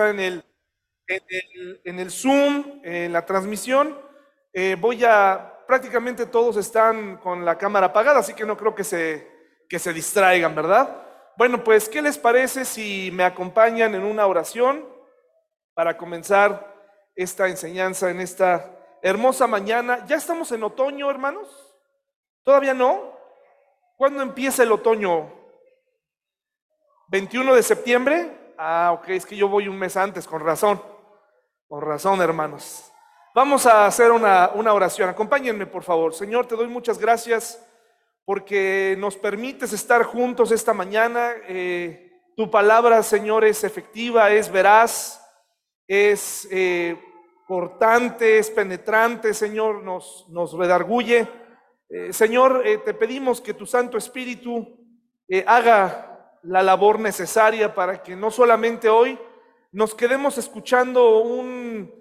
están en el, en el, Zoom, en la transmisión. Eh, voy a, prácticamente todos están con la cámara apagada, así que no creo que se, que se distraigan, ¿verdad? Bueno, pues, ¿qué les parece si me acompañan en una oración para comenzar esta enseñanza en esta hermosa mañana? ¿Ya estamos en otoño, hermanos? ¿Todavía no? ¿Cuándo empieza el otoño? ¿21 de septiembre? Ah, ok, es que yo voy un mes antes, con razón. Con razón, hermanos. Vamos a hacer una, una oración. Acompáñenme, por favor. Señor, te doy muchas gracias porque nos permites estar juntos esta mañana. Eh, tu palabra, Señor, es efectiva, es veraz, es eh, cortante, es penetrante, Señor, nos, nos redarguye. Eh, Señor, te pedimos que tu Santo Espíritu haga la labor necesaria para que no solamente hoy nos quedemos escuchando un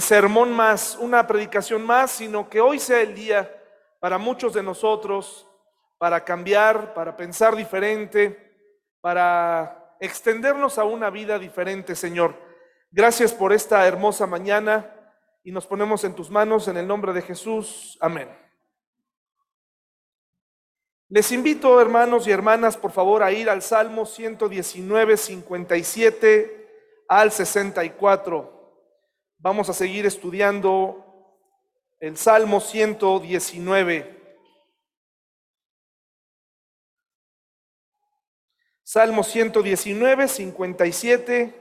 sermón más, una predicación más, sino que hoy sea el día para muchos de nosotros para cambiar, para pensar diferente, para extendernos a una vida diferente, Señor. Gracias por esta hermosa mañana y nos ponemos en tus manos en el nombre de Jesús. Amén. Les invito, hermanos y hermanas, por favor, a ir al Salmo 119, 57 al 64. Vamos a seguir estudiando el Salmo 119. Salmo 119, 57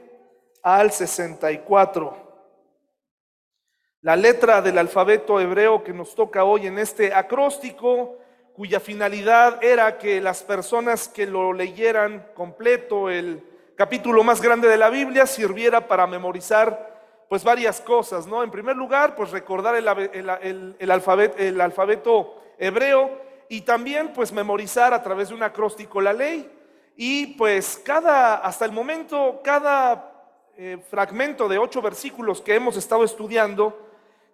al 64. La letra del alfabeto hebreo que nos toca hoy en este acróstico, cuya finalidad era que las personas que lo leyeran completo, el capítulo más grande de la Biblia, sirviera para memorizar pues varias cosas, ¿no? En primer lugar, pues recordar el, alfabeto, el alfabeto hebreo y también pues memorizar a través de un acróstico la ley. Y pues cada, hasta el momento, cada eh, fragmento de ocho versículos que hemos estado estudiando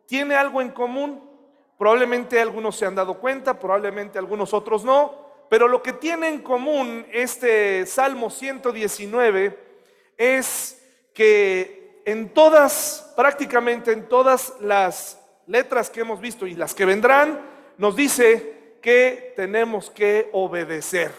tiene algo en común. Probablemente algunos se han dado cuenta, probablemente algunos otros no, pero lo que tiene en común este Salmo 119 es que en todas, prácticamente en todas las letras que hemos visto y las que vendrán, nos dice que tenemos que obedecer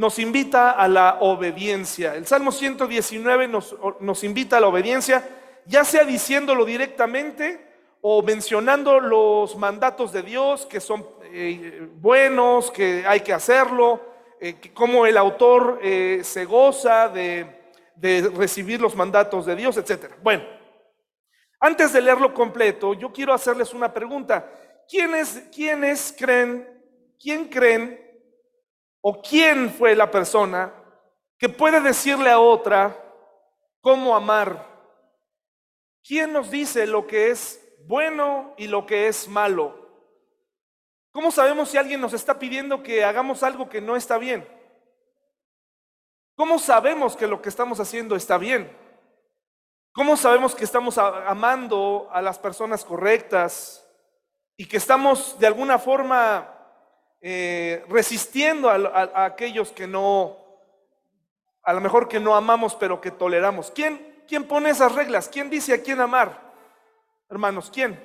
nos invita a la obediencia. El Salmo 119 nos, nos, invita a la obediencia, ya sea diciéndolo directamente o mencionando los mandatos de Dios que son eh, buenos, que hay que hacerlo, eh, como el autor eh, se goza de, recibir los mandatos de Dios, etc. Bueno, antes de leerlo completo, yo quiero hacerles una pregunta. ¿Quiénes, quiénes creen, quién creen ¿O quién fue la persona que puede decirle a otra cómo amar? ¿Quién nos dice lo que es bueno y lo que es malo? ¿Cómo sabemos si alguien nos está pidiendo que hagamos algo que no está bien? ¿Cómo sabemos que lo que estamos haciendo está bien? ¿Cómo sabemos que estamos amando a las personas correctas y que estamos de alguna forma eh, resistiendo a, aquellos que no, a lo mejor que no amamos, pero que toleramos. ¿Quién, ¿Quién pone esas reglas? ¿Quién dice a quién amar? Hermanos, ¿quién?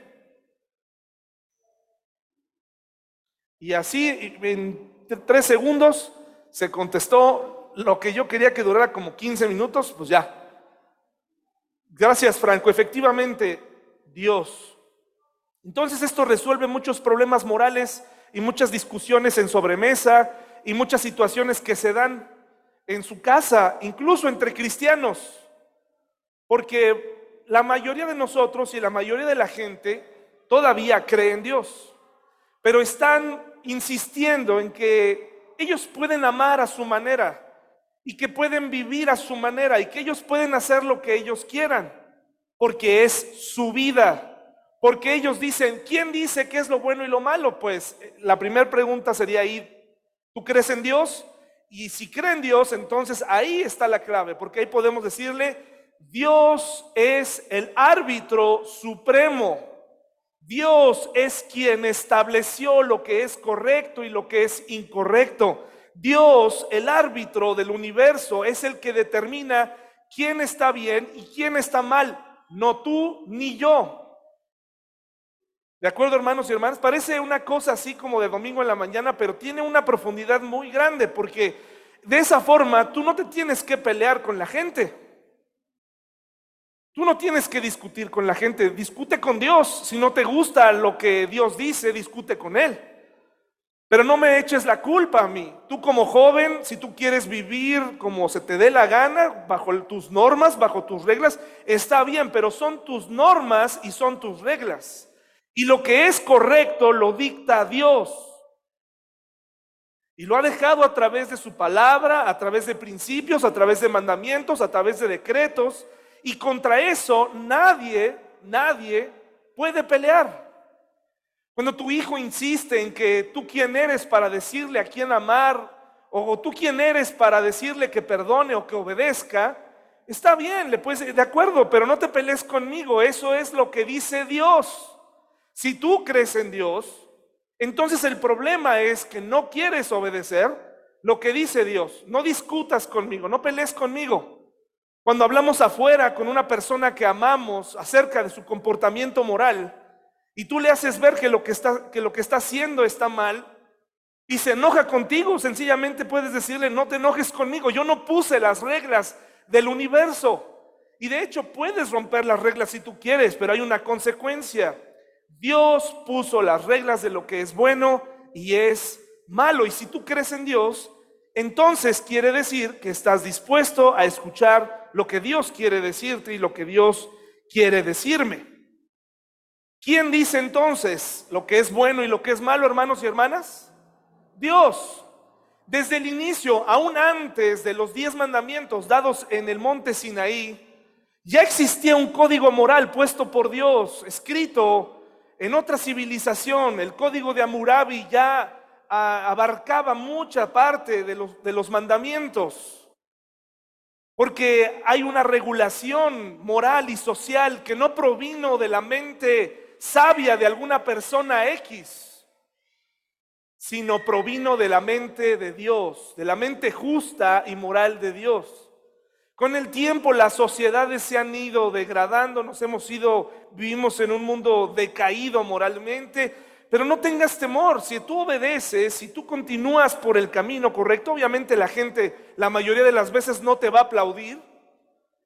Y así en tres segundos se contestó lo que yo quería que durara como 15 minutos, pues ya. Gracias, Franco. Efectivamente, Dios. Entonces esto resuelve muchos problemas morales y muchas discusiones en sobremesa y muchas situaciones que se dan en su casa, incluso entre cristianos, porque la mayoría de nosotros y la mayoría de la gente todavía cree en Dios, pero están insistiendo en que ellos pueden amar a su manera y que pueden vivir a su manera y que ellos pueden hacer lo que ellos quieran, porque es su vida. Porque ellos dicen, ¿quién dice qué es lo bueno y lo malo? Pues eh, la primera pregunta sería ahí, ¿tú crees en Dios? Y si creen en Dios, entonces ahí está la clave, porque ahí podemos decirle, Dios es el árbitro supremo. Dios es quien estableció lo que es correcto y lo que es incorrecto. Dios, el árbitro del universo, es el que determina quién está bien y quién está mal, no tú ni yo. ¿De acuerdo, hermanos y hermanas? Parece una cosa así como de domingo en la mañana, pero tiene una profundidad muy grande porque de esa forma tú no te tienes que pelear con la gente. Tú no tienes que discutir con la gente, discute con Dios. Si no te gusta lo que Dios dice, discute con Él. Pero no me eches la culpa a mí. Tú como joven, si tú quieres vivir como se te dé la gana, bajo tus normas, bajo tus reglas, está bien, pero son tus normas y son tus reglas. Y lo que es correcto lo dicta Dios. Y lo ha dejado a través de su palabra, a través de principios, a través de mandamientos, a través de decretos. Y contra eso nadie, nadie puede pelear. Cuando tu hijo insiste en que tú quién eres para decirle a quién amar, o tú quién eres para decirle que perdone o que obedezca, está bien, le puedes de acuerdo, pero no te pelees conmigo, eso es lo que dice Dios. Si tú crees en Dios, entonces el problema es que no quieres obedecer lo que dice Dios. No discutas conmigo, no pelees conmigo. Cuando hablamos afuera con una persona que amamos acerca de su comportamiento moral y tú le haces ver que lo que está, que lo que está haciendo está mal y se enoja contigo, sencillamente puedes decirle, no te enojes conmigo, yo no puse las reglas del universo. Y de hecho puedes romper las reglas si tú quieres, pero hay una consecuencia. Dios puso las reglas de lo que es bueno y es malo. Y si tú crees en Dios, entonces quiere decir que estás dispuesto a escuchar lo que Dios quiere decirte y lo que Dios quiere decirme. ¿Quién dice entonces lo que es bueno y lo que es malo, hermanos y hermanas? Dios. Desde el inicio, aún antes de los diez mandamientos dados en el monte Sinaí, ya existía un código moral puesto por Dios, escrito en otra civilización. El código de Amurabi ya abarcaba mucha parte de los, de los mandamientos, porque hay una regulación moral y social que no provino de la mente sabia de alguna persona X, sino provino de la mente de Dios, de la mente justa y moral de Dios. Con el tiempo las sociedades se han ido degradando, nos hemos ido, vivimos en un mundo decaído moralmente, pero no tengas temor, si tú obedeces, si tú continúas por el camino correcto, obviamente la gente la mayoría de las veces no te va a aplaudir,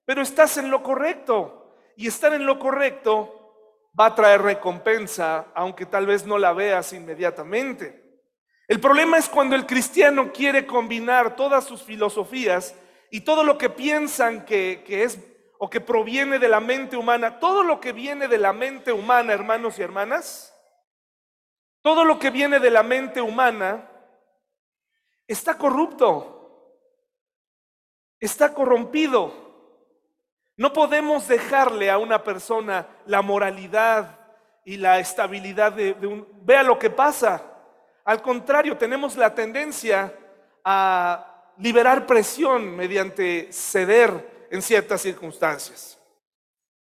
pero estás en lo correcto. Y estar en lo correcto va a traer recompensa, aunque tal vez no la veas inmediatamente. El problema es cuando el cristiano quiere combinar todas sus filosofías y todo lo que piensan que, que es o que proviene de la mente humana, todo lo que viene de la mente humana, hermanos y hermanas, todo lo que viene de la mente humana está corrupto, está corrompido. No podemos dejarle a una persona la moralidad y la estabilidad de, un... Vea lo que pasa. Al contrario, tenemos la tendencia a liberar presión mediante ceder en ciertas circunstancias.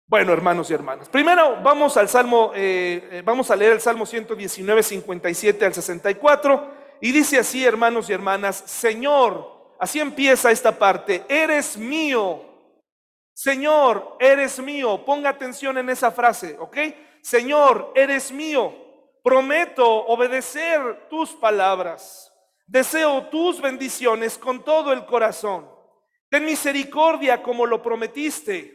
Bueno, hermanos y hermanas, primero vamos al Salmo, eh, eh, vamos a leer el Salmo 119, 57 al 64, y dice así, hermanos y hermanas, Señor, así empieza esta parte, eres mío, Señor, eres mío, ponga atención en esa frase, ¿ok? Señor, eres mío, prometo obedecer tus palabras, deseo tus bendiciones con todo el corazón, ten misericordia como lo prometiste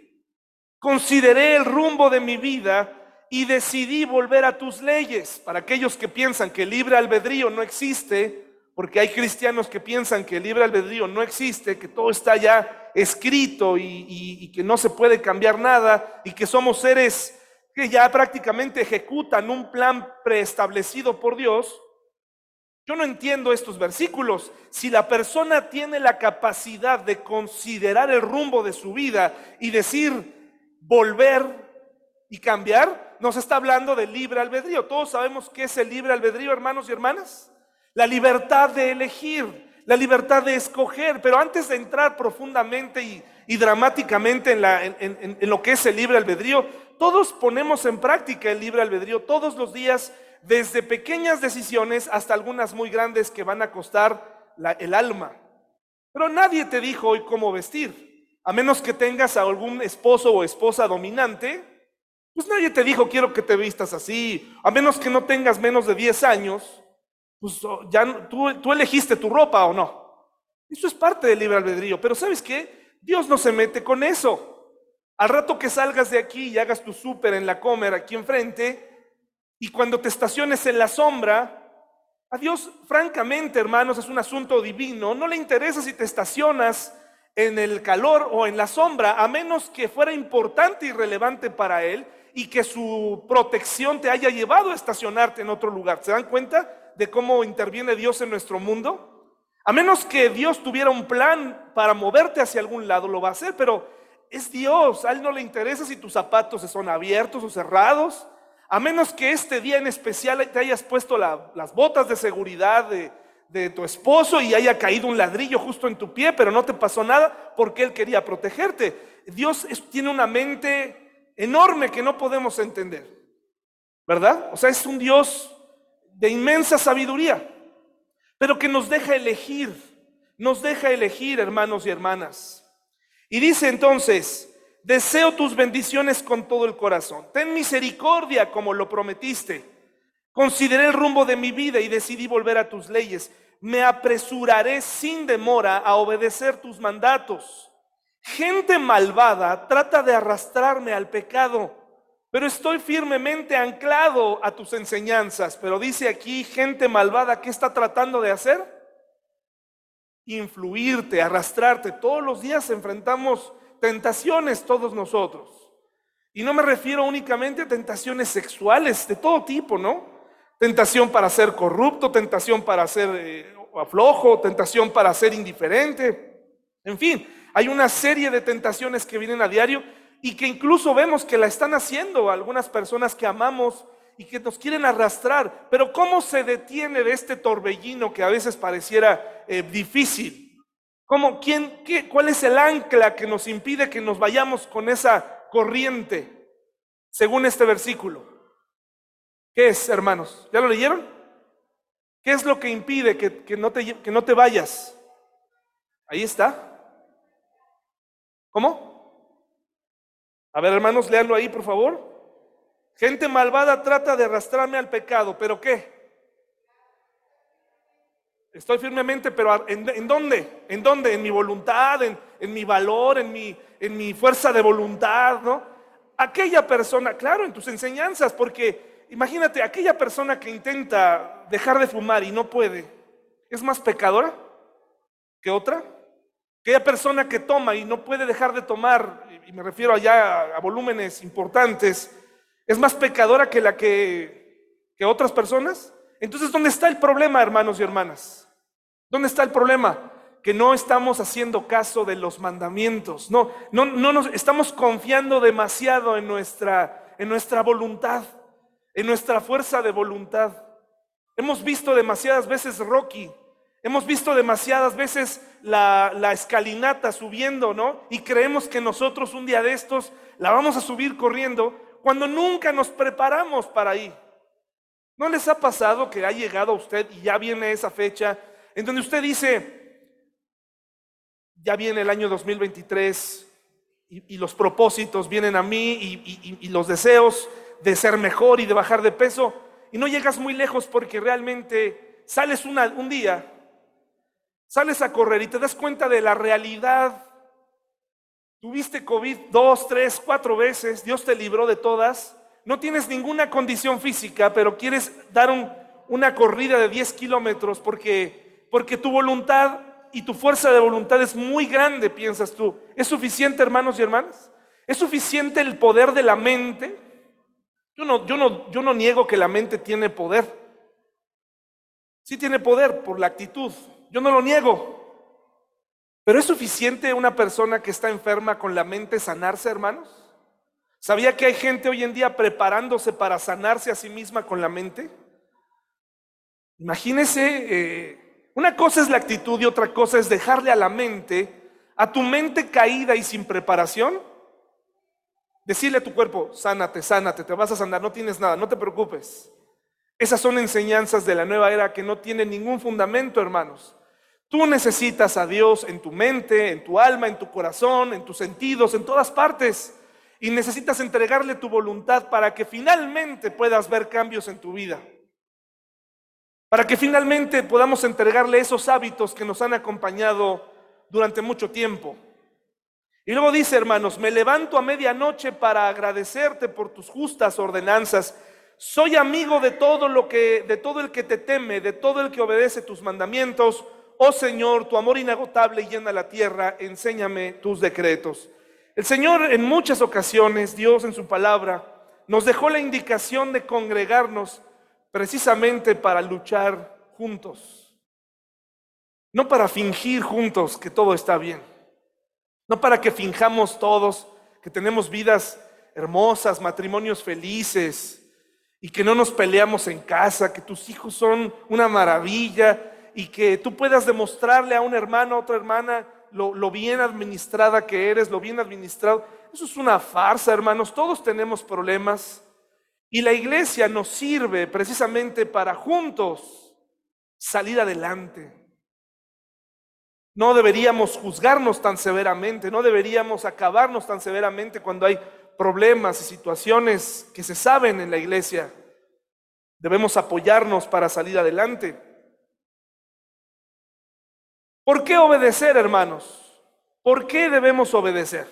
Consideré el rumbo de mi vida y decidí volver a tus leyes. Para aquellos que piensan que el libre albedrío no existe, porque hay cristianos que piensan que el libre albedrío no existe, que todo está ya escrito y, y que no se puede cambiar nada y que somos seres que ya prácticamente ejecutan un plan preestablecido por Dios. Yo no entiendo estos versículos. Si la persona tiene la capacidad de considerar el rumbo de su vida y decir, volver y cambiar, nos está hablando de libre albedrío. Todos sabemos qué es el libre albedrío, hermanos y hermanas. La libertad de elegir, la libertad de escoger. Pero antes de entrar profundamente y, dramáticamente en, la, en lo que es el libre albedrío, todos ponemos en práctica el libre albedrío todos los días, desde pequeñas decisiones hasta algunas muy grandes que van a costar el alma. Pero nadie te dijo hoy cómo vestir. A menos que tengas a algún esposo o esposa dominante, pues nadie te dijo quiero que te vistas así. A menos que no tengas menos de 10 años, pues oh, ya tú, tú elegiste tu ropa o no. Eso es parte del libre albedrío. Pero ¿sabes qué? Dios no se mete con eso. Al rato que salgas de aquí y hagas tu súper en la comer aquí enfrente, y cuando te estaciones en la sombra, a Dios, francamente, hermanos, es un asunto divino. No le interesa si te estacionas en el calor o en la sombra, a menos que fuera importante y relevante para Él y que su protección te haya llevado a estacionarte en otro lugar. ¿Se dan cuenta de cómo interviene Dios en nuestro mundo? A menos que Dios tuviera un plan para moverte hacia algún lado, lo va a hacer, pero es Dios. A Él no le interesa si tus zapatos son abiertos o cerrados. A menos que este día en especial te hayas puesto las botas de seguridad de, de tu esposo y haya caído un ladrillo justo en tu pie, pero no te pasó nada porque Él quería protegerte. Dios tiene una mente enorme que no podemos entender, ¿verdad? O sea, es un Dios de inmensa sabiduría, pero que nos deja elegir, nos deja elegir, hermanos y hermanas. Y dice entonces, deseo tus bendiciones con todo el corazón. Ten misericordia como lo prometiste. Consideré el rumbo de mi vida y decidí volver a tus leyes. Me apresuraré sin demora a obedecer tus mandatos. Gente malvada trata de arrastrarme al pecado, pero estoy firmemente anclado a tus enseñanzas. Pero dice aquí, gente malvada, ¿qué está tratando de hacer? Influirte, arrastrarte. Todos los días enfrentamos tentaciones todos nosotros. Y no me refiero únicamente a tentaciones sexuales de todo tipo, ¿no? Tentación para ser corrupto, tentación para ser eh, aflojo, tentación para ser indiferente. En fin, hay una serie de tentaciones que vienen a diario y que incluso vemos que la están haciendo algunas personas que amamos y que nos quieren arrastrar. Pero ¿cómo se detiene de este torbellino que a veces pareciera eh, difícil? ¿Cómo, quién, qué, ¿Cuál es el ancla que nos impide que nos vayamos con esa corriente? Según este versículo. ¿Qué es, hermanos? ¿Ya lo leyeron? ¿Qué es lo que impide que, no, te, que no te vayas? Ahí está. ¿Cómo? A ver, hermanos, léanlo ahí, por favor. Gente malvada trata de arrastrarme al pecado, pero ¿qué? Estoy firmemente, pero ¿en, dónde? ¿En dónde? En mi voluntad, en, en, mi valor, en mi, en mi fuerza de voluntad, ¿no? Aquella persona, claro, en tus enseñanzas, porque imagínate, aquella persona que intenta dejar de fumar y no puede, ¿es más pecadora que otra? Aquella persona que toma y no puede dejar de tomar, y me refiero allá a, volúmenes importantes, ¿es más pecadora que la que, que otras personas? Entonces, ¿dónde está el problema, hermanos y hermanas? ¿Dónde está el problema? Que no estamos haciendo caso de los mandamientos. No, no, no nos estamos confiando demasiado en nuestra, en nuestra voluntad, en nuestra fuerza de voluntad. Hemos visto demasiadas veces Rocky, hemos visto demasiadas veces la, escalinata subiendo, ¿no? Y creemos que nosotros un día de estos la vamos a subir corriendo cuando nunca nos preparamos para ahí. ¿No les ha pasado que ha llegado a usted y ya viene esa fecha en donde usted dice, ya viene el año 2023 y, los propósitos vienen a mí y, los deseos de ser mejor y de bajar de peso y no llegas muy lejos porque realmente sales un día, sales a correr y te das cuenta de la realidad. Tuviste COVID dos, tres, cuatro veces, Dios te libró de todas no tienes ninguna condición física, pero quieres dar una corrida de 10 kilómetros porque, porque tu voluntad y tu fuerza de voluntad es muy grande, piensas tú. ¿Es suficiente, hermanos y hermanas? ¿Es suficiente el poder de la mente? Yo no, yo no, yo no niego que la mente tiene poder. Sí tiene poder por la actitud. Yo no lo niego. Pero ¿es suficiente una persona que está enferma con la mente sanarse, hermanos? ¿Sabía que hay gente hoy en día preparándose para sanarse a sí misma con la mente? Imagínese, eh, una cosa es la actitud y otra cosa es dejarle a la mente, a tu mente caída y sin preparación, decirle a tu cuerpo, sánate, sánate, te vas a sanar, no tienes nada, no te preocupes. Esas son enseñanzas de la nueva era que no tienen ningún fundamento, hermanos. Tú necesitas a Dios en tu mente, en tu alma, en tu corazón, en tus sentidos, en todas partes. Y necesitas entregarle tu voluntad para que finalmente puedas ver cambios en tu vida. Para que finalmente podamos entregarle esos hábitos que nos han acompañado durante mucho tiempo. Y luego dice, hermanos, me levanto a medianoche para agradecerte por tus justas ordenanzas. Soy amigo de todo lo que de todo el que te teme, de todo el que obedece tus mandamientos. Oh Señor, tu amor inagotable llena la tierra, enséñame tus decretos. El Señor en muchas ocasiones, Dios en su palabra, nos dejó la indicación de congregarnos precisamente para luchar juntos. No para fingir juntos que todo está bien. No para que finjamos todos que tenemos vidas hermosas, matrimonios felices y que no nos peleamos en casa, que tus hijos son una maravilla y que tú puedas demostrarle a un hermano, a otra hermana, lo, bien administrada que eres, lo bien administrado. Eso es una farsa, hermanos. Todos tenemos problemas. Y la iglesia nos sirve precisamente para juntos salir adelante. No deberíamos juzgarnos tan severamente, no deberíamos acabarnos tan severamente cuando hay problemas y situaciones que se saben en la iglesia. Debemos apoyarnos para salir adelante. ¿Por qué obedecer, hermanos? ¿Por qué debemos obedecer?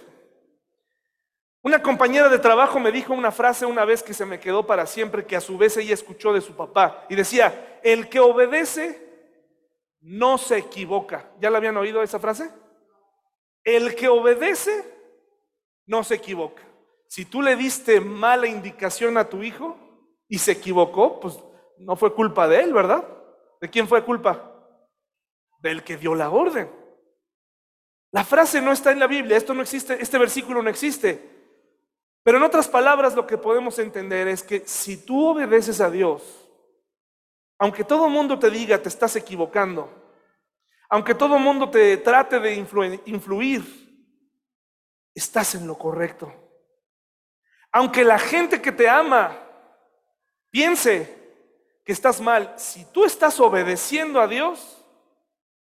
Una compañera de trabajo me dijo una frase una vez que se me quedó para siempre, que a su vez ella escuchó de su papá, y decía, el que obedece no se equivoca. ¿Ya la habían oído esa frase? El que obedece no se equivoca. Si tú le diste mala indicación a tu hijo y se equivocó, pues no fue culpa de él, ¿verdad? ¿De quién fue culpa? del que dio la orden. La frase no está en la Biblia, esto no existe, este versículo no existe. Pero en otras palabras lo que podemos entender es que si tú obedeces a Dios, aunque todo el mundo te diga te estás equivocando, aunque todo el mundo te trate de influir, estás en lo correcto. Aunque la gente que te ama piense que estás mal, si tú estás obedeciendo a Dios,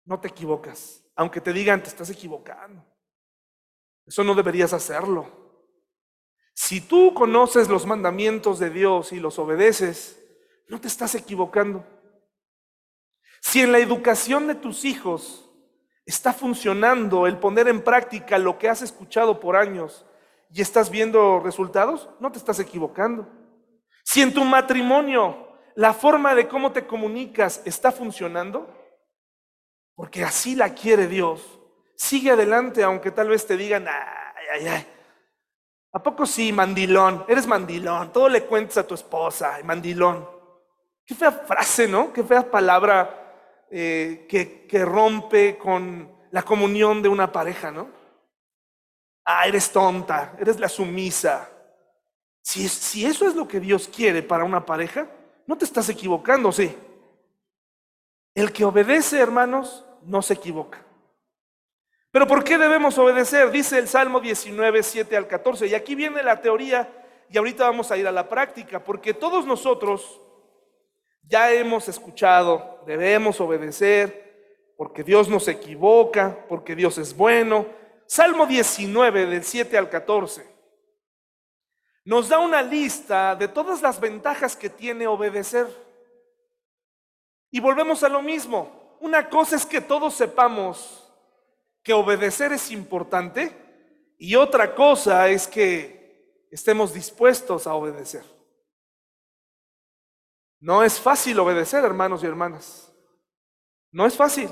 no te equivocas, aunque te digan te estás equivocando. Eso no deberías hacerlo. Si tú conoces los mandamientos de Dios y los obedeces, no te estás equivocando. Si en la educación de tus hijos está funcionando el poner en práctica lo que has escuchado por años y estás viendo resultados, no te estás equivocando. Si en tu matrimonio la forma de cómo te comunicas está funcionando, porque así la quiere Dios. Sigue adelante, aunque tal vez te digan, ay, ay, ay. ¿A poco sí, mandilón? Eres mandilón. Todo le cuentas a tu esposa, mandilón. Qué fea frase, ¿no? Qué fea palabra eh, que, que rompe con la comunión de una pareja, ¿no? Ah, eres tonta, eres la sumisa. Si, si eso es lo que Dios quiere para una pareja, no te estás equivocando, sí. El que obedece, hermanos, no se equivoca. Pero ¿por qué debemos obedecer? Dice el Salmo 19, 7 al 14. Y aquí viene la teoría y ahorita vamos a ir a la práctica, porque todos nosotros ya hemos escuchado, debemos obedecer, porque Dios no se equivoca, porque Dios es bueno. Salmo 19 del 7 al 14 nos da una lista de todas las ventajas que tiene obedecer. Y volvemos a lo mismo una cosa es que todos sepamos que obedecer es importante y otra cosa es que estemos dispuestos a obedecer. No es fácil obedecer, hermanos y hermanas. No es fácil.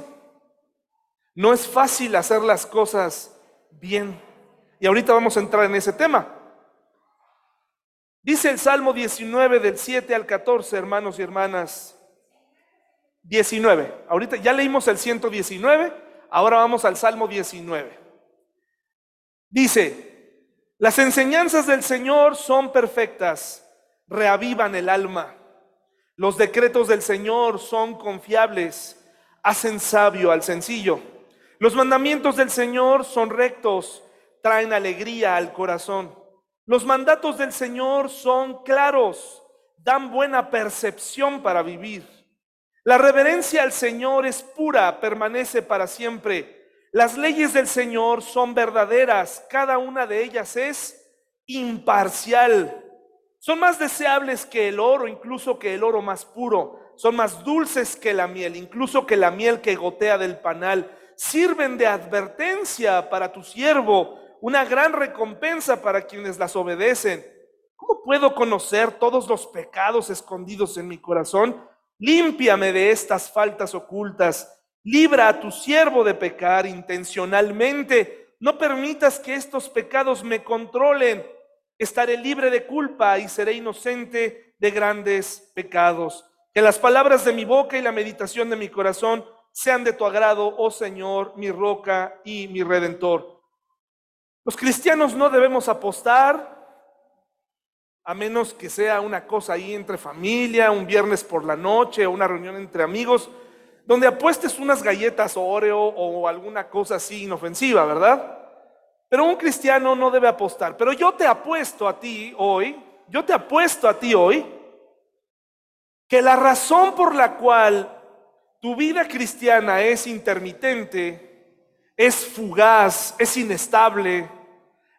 No es fácil hacer las cosas bien. Y ahorita vamos a entrar en ese tema. Dice el Salmo 19 del 7 al 14, hermanos y hermanas, 19. Ahorita ya leímos el 119, ahora vamos al Salmo 19. Dice, las enseñanzas del Señor son perfectas, reavivan el alma. Los decretos del Señor son confiables, hacen sabio al sencillo. Los mandamientos del Señor son rectos, traen alegría al corazón. Los mandatos del Señor son claros, dan buena percepción para vivir. La reverencia al Señor es pura, permanece para siempre. Las leyes del Señor son verdaderas, cada una de ellas es imparcial. Son más deseables que el oro, incluso que el oro más puro. Son más dulces que la miel, incluso que la miel que gotea del panal. Sirven de advertencia para tu siervo, una gran recompensa para quienes las obedecen. ¿Cómo puedo conocer todos los pecados escondidos en mi corazón? Límpiame de estas faltas ocultas. Libra a tu siervo de pecar intencionalmente. No permitas que estos pecados me controlen. Estaré libre de culpa y seré inocente de grandes pecados. Que las palabras de mi boca y la meditación de mi corazón sean de tu agrado, oh Señor, mi roca y mi redentor. Los cristianos no debemos apostar a menos que sea una cosa ahí entre familia, un viernes por la noche o una reunión entre amigos, donde apuestes unas galletas Oreo o alguna cosa así inofensiva, ¿verdad? Pero un cristiano no debe apostar. Pero yo te apuesto a ti hoy, yo te apuesto a ti hoy, que la razón por la cual tu vida cristiana es intermitente, es fugaz, es inestable,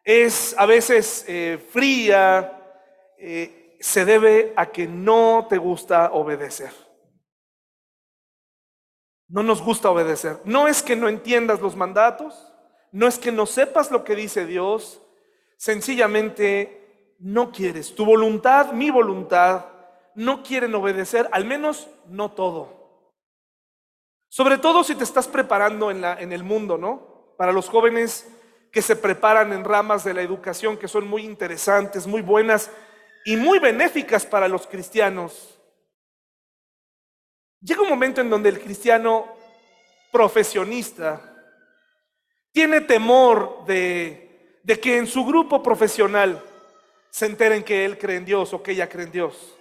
es a veces eh, fría, eh, se debe a que no te gusta obedecer. No nos gusta obedecer. No es que no entiendas los mandatos, no es que no sepas lo que dice Dios, sencillamente no quieres. Tu voluntad, mi voluntad, no quieren obedecer, al menos no todo. Sobre todo si te estás preparando en, la, en el mundo, ¿no? Para los jóvenes que se preparan en ramas de la educación que son muy interesantes, muy buenas, y muy benéficas para los cristianos. Llega un momento en donde el cristiano profesionista tiene temor de, de que en su grupo profesional se enteren que él cree en Dios o que ella cree en Dios.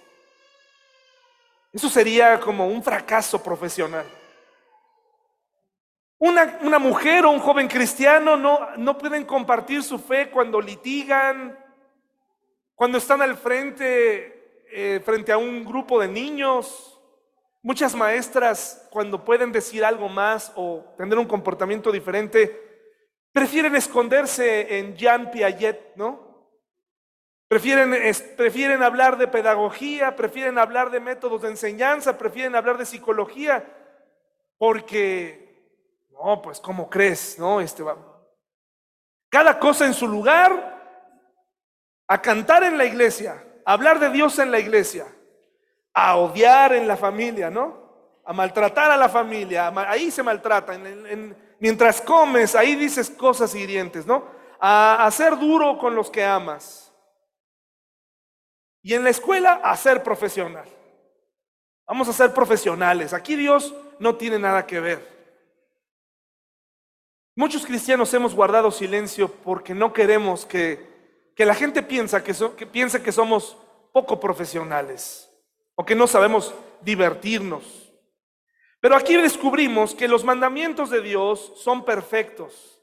Eso sería como un fracaso profesional. Una, una, mujer o un joven cristiano no, no pueden compartir su fe cuando litigan, cuando están al frente, eh, frente a un grupo de niños, muchas maestras cuando pueden decir algo más o tener un comportamiento diferente, prefieren esconderse en Jean Piaget, ¿no? Prefieren, prefieren hablar de pedagogía, prefieren hablar de métodos de enseñanza, prefieren hablar de psicología, porque, no, pues, ¿cómo crees? ¿No? Este, cada cosa en su lugar a cantar en la iglesia, a hablar de Dios en la iglesia, a odiar en la familia, ¿no? A maltratar a la familia, ahí se maltrata, mientras comes, ahí dices cosas hirientes, ¿no? A, a ser duro con los que amas. Y en la escuela, a ser profesional. Vamos a ser profesionales. Aquí Dios no tiene nada que ver. Muchos cristianos hemos guardado silencio porque no queremos que que la gente piensa que, piensa que somos poco profesionales o que no sabemos divertirnos. Pero aquí descubrimos que los mandamientos de Dios son perfectos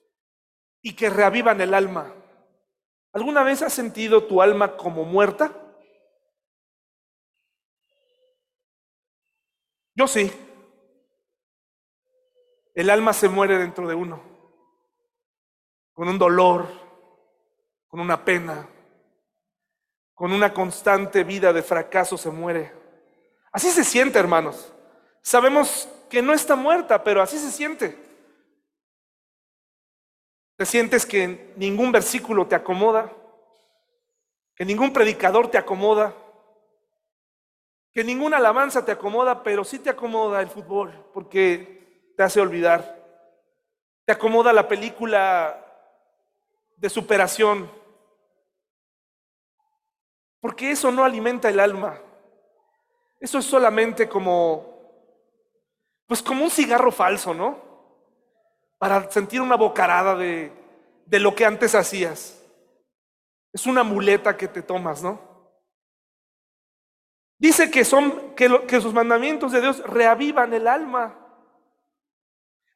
y que reavivan el alma. ¿Alguna vez has sentido tu alma como muerta? Yo sí. El alma se muere dentro de uno, con un dolor, con una pena, con una constante vida de fracaso se muere. Así se siente, hermanos. Sabemos que no está muerta, pero así se siente. Te sientes que ningún versículo te acomoda, que ningún predicador te acomoda, que ninguna alabanza te acomoda, pero sí te acomoda el fútbol, porque te hace olvidar. Te acomoda la película de superación, porque eso no alimenta el alma. Eso es solamente como, pues como un cigarro falso, ¿no? Para sentir una bocarada de, de lo que antes hacías. Es una muleta que te tomas, ¿no? Dice que son que, que sus mandamientos de Dios reavivan el alma.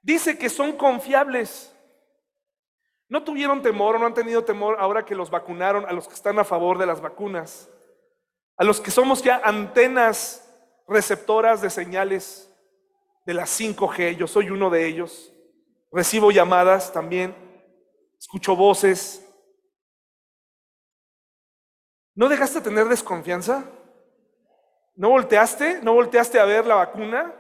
Dice que son confiables. ¿No tuvieron temor o no han tenido temor ahora que los vacunaron a los que están a favor de las vacunas? A los que somos ya antenas receptoras de señales. De las 5G, yo soy uno de ellos. Recibo llamadas también, escucho voces. ¿No dejaste de tener desconfianza? ¿No volteaste? ¿No volteaste a ver la vacuna?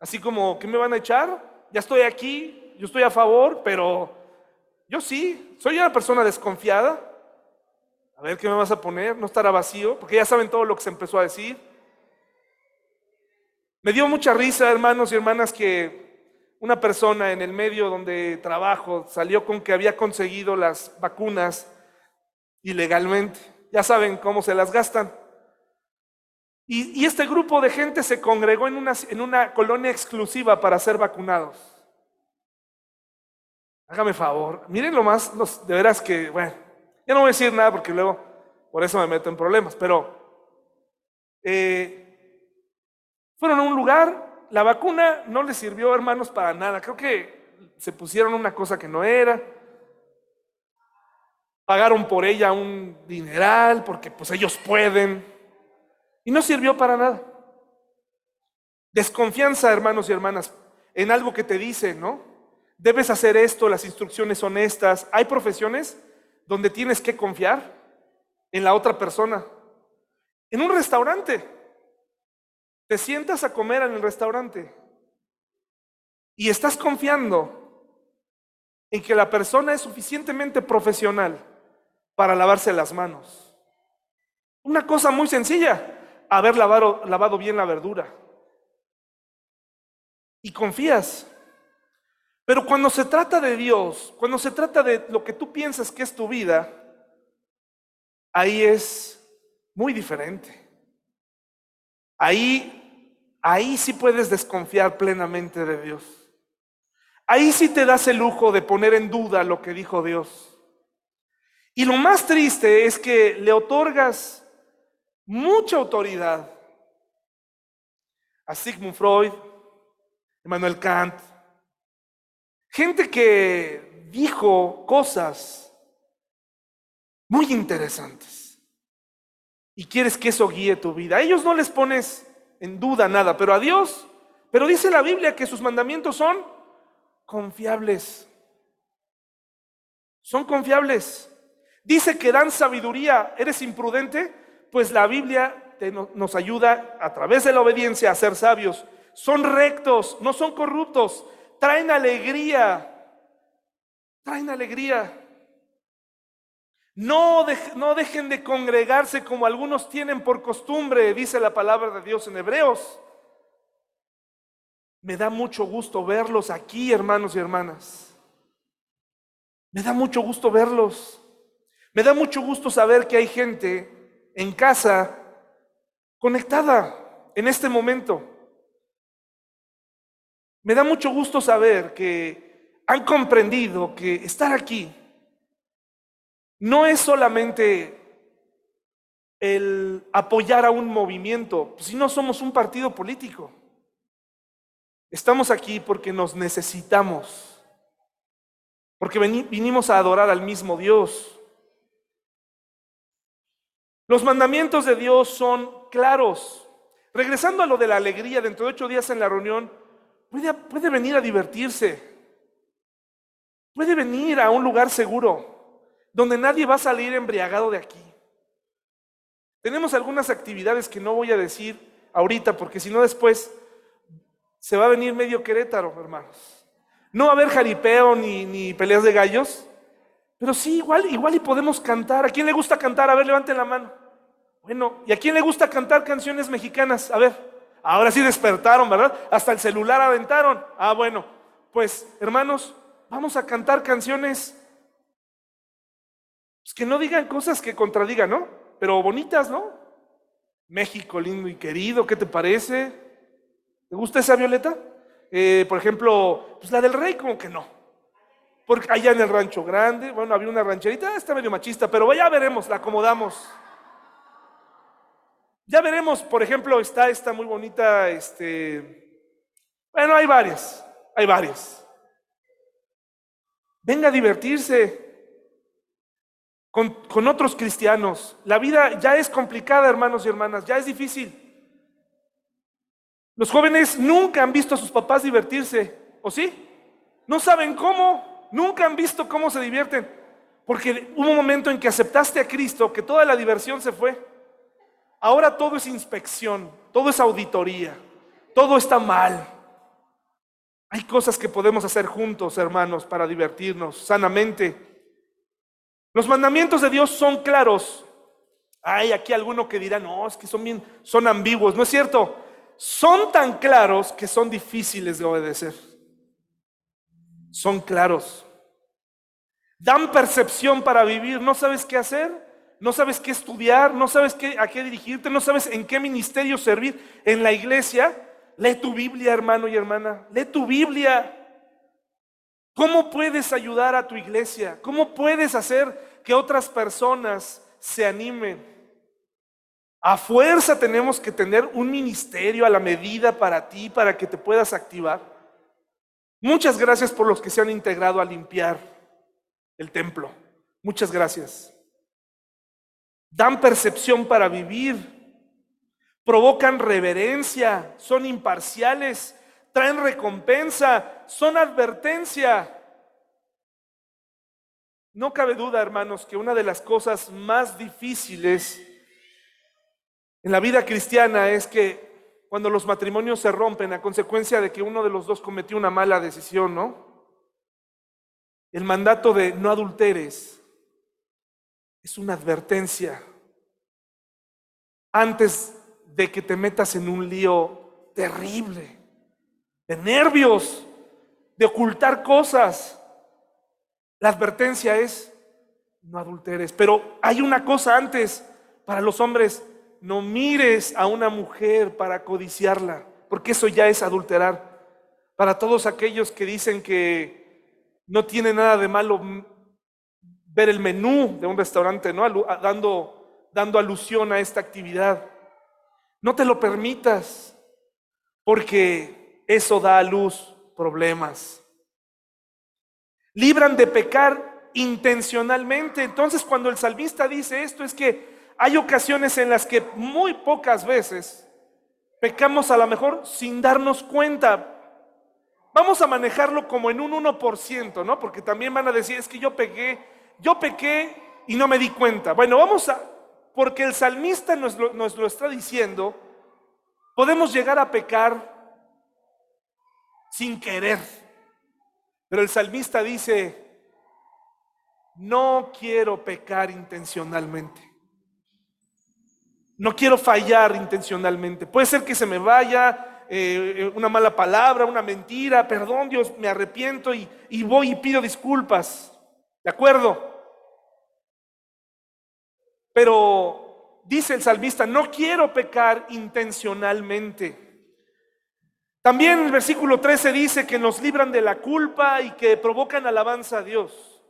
Así como, ¿qué me van a echar? Ya estoy aquí, yo estoy a favor, pero yo sí, soy una persona desconfiada. A ver qué me vas a poner, no estará vacío, porque ya saben todo lo que se empezó a decir. Me dio mucha risa, hermanos y hermanas, que una persona en el medio donde trabajo salió con que había conseguido las vacunas ilegalmente. Ya saben cómo se las gastan. Y, este grupo de gente se congregó en una, colonia exclusiva para ser vacunados. Hágame favor, miren lo más, de veras que, bueno, ya no voy a decir nada porque luego por eso me meto en problemas, pero eh, fueron a un lugar, la vacuna no les sirvió, hermanos, para nada. Creo que se pusieron una cosa que no era. Pagaron por ella un dineral porque pues ellos pueden. Y no sirvió para nada. Desconfianza, hermanos y hermanas, en algo que te dice, ¿no? Debes hacer esto, las instrucciones son estas. Hay profesiones donde tienes que confiar en la otra persona. En un restaurante. Te sientas a comer en el restaurante y estás confiando en que la persona es suficientemente profesional para lavarse las manos. Una cosa muy sencilla haber lavado, lavado bien la verdura. Y confías. Pero cuando se trata de Dios, cuando se trata de lo que tú piensas que es tu vida, ahí es muy diferente. Ahí, ahí sí puedes desconfiar plenamente de Dios. Ahí sí te das el lujo de poner en duda lo que dijo Dios. Y lo más triste es que le otorgas mucha autoridad a Sigmund Freud, Emmanuel Kant, gente que dijo cosas muy interesantes y quieres que eso guíe tu vida. A ellos no les pones en duda nada, pero a Dios, pero dice la Biblia que sus mandamientos son confiables. Son confiables. Dice que dan sabiduría. ¿Eres imprudente? Pues la Biblia nos ayuda a través de la obediencia a ser sabios. Son rectos, no son corruptos, traen alegría, traen alegría. No, no dejen de congregarse como algunos tienen por costumbre, dice la palabra de Dios en Hebreos. Me da mucho gusto verlos aquí, hermanos y hermanas. Me da mucho gusto verlos. Me da mucho gusto saber que hay gente en casa, conectada en este momento. Me da mucho gusto saber que han comprendido que estar aquí no es solamente el apoyar a un movimiento, si no somos un partido político. Estamos aquí porque nos necesitamos, porque vinimos a adorar al mismo Dios. Los mandamientos de Dios son claros. Regresando a lo de la alegría, dentro de ocho días en la reunión, puede, puede venir a divertirse. Puede venir a un lugar seguro, donde nadie va a salir embriagado de aquí. Tenemos algunas actividades que no voy a decir ahorita, porque si no después se va a venir medio Querétaro, hermanos. No va a haber jaripeo ni, ni peleas de gallos, pero sí, igual, igual y podemos cantar. ¿A quién le gusta cantar? A ver, levanten la mano. Bueno, ¿y a quién le gusta cantar canciones mexicanas? A ver, ahora sí despertaron, ¿verdad? Hasta el celular aventaron. Ah, bueno, pues hermanos, vamos a cantar canciones pues, que no digan cosas que contradigan, ¿no? Pero bonitas, ¿no? México lindo y querido, ¿qué te parece? ¿Te gusta esa Violeta? Eh, por ejemplo, pues la del rey, como que no. Porque allá en el rancho grande, bueno, había una rancherita, está medio machista, pero ya veremos, la acomodamos. Ya veremos, por ejemplo, está esta muy bonita, este, bueno, hay varias, hay varias. Venga a divertirse con, otros cristianos. La vida ya es complicada, hermanos y hermanas, ya es difícil. Los jóvenes nunca han visto a sus papás divertirse, ¿o sí? No saben cómo, nunca han visto cómo se divierten, porque hubo un momento en que aceptaste a Cristo, que toda la diversión se fue. Ahora todo es inspección, todo es auditoría, todo está mal. Hay cosas que podemos hacer juntos, hermanos, para divertirnos sanamente. Los mandamientos de Dios son claros. Hay aquí alguno que dirá, no, es que son bien, son ambiguos. No es cierto. Son tan claros que son difíciles de obedecer. Son claros. Dan percepción para vivir. No sabes qué hacer no sabes qué estudiar, no sabes qué, a qué dirigirte, no sabes en qué ministerio servir en la iglesia, lee tu Biblia, hermano y hermana, lee tu Biblia. ¿Cómo puedes ayudar a tu iglesia? ¿Cómo puedes hacer que otras personas se animen? A fuerza tenemos que tener un ministerio a la medida para ti, para que te puedas activar. Muchas gracias por los que se han integrado a limpiar el templo. Muchas gracias dan percepción para vivir, provocan reverencia, son imparciales, traen recompensa, son advertencia. No cabe duda, hermanos, que una de las cosas más difíciles en la vida cristiana es que cuando los matrimonios se rompen a consecuencia de que uno de los dos cometió una mala decisión, ¿no? El mandato de no adulteres es una advertencia antes de que te metas en un lío terrible, de nervios, de ocultar cosas. La advertencia es, no adulteres. Pero hay una cosa antes para los hombres, no mires a una mujer para codiciarla, porque eso ya es adulterar. Para todos aquellos que dicen que no tiene nada de malo ver el menú de un restaurante, ¿no? Dando, dando alusión a esta actividad. No te lo permitas, porque eso da a luz problemas. Libran de pecar intencionalmente. Entonces, cuando el salmista dice esto, es que hay ocasiones en las que muy pocas veces pecamos a lo mejor sin darnos cuenta. Vamos a manejarlo como en un 1%, ¿no? Porque también van a decir, es que yo pegué yo pequé y no me di cuenta. Bueno, vamos a, porque el salmista nos lo, nos lo está diciendo, podemos llegar a pecar sin querer. Pero el salmista dice, no quiero pecar intencionalmente. No quiero fallar intencionalmente. Puede ser que se me vaya eh, una mala palabra, una mentira. Perdón Dios, me arrepiento y, y voy y pido disculpas. ¿De acuerdo? Pero dice el salmista, no quiero pecar intencionalmente. También el versículo 13 dice que nos libran de la culpa y que provocan alabanza a Dios.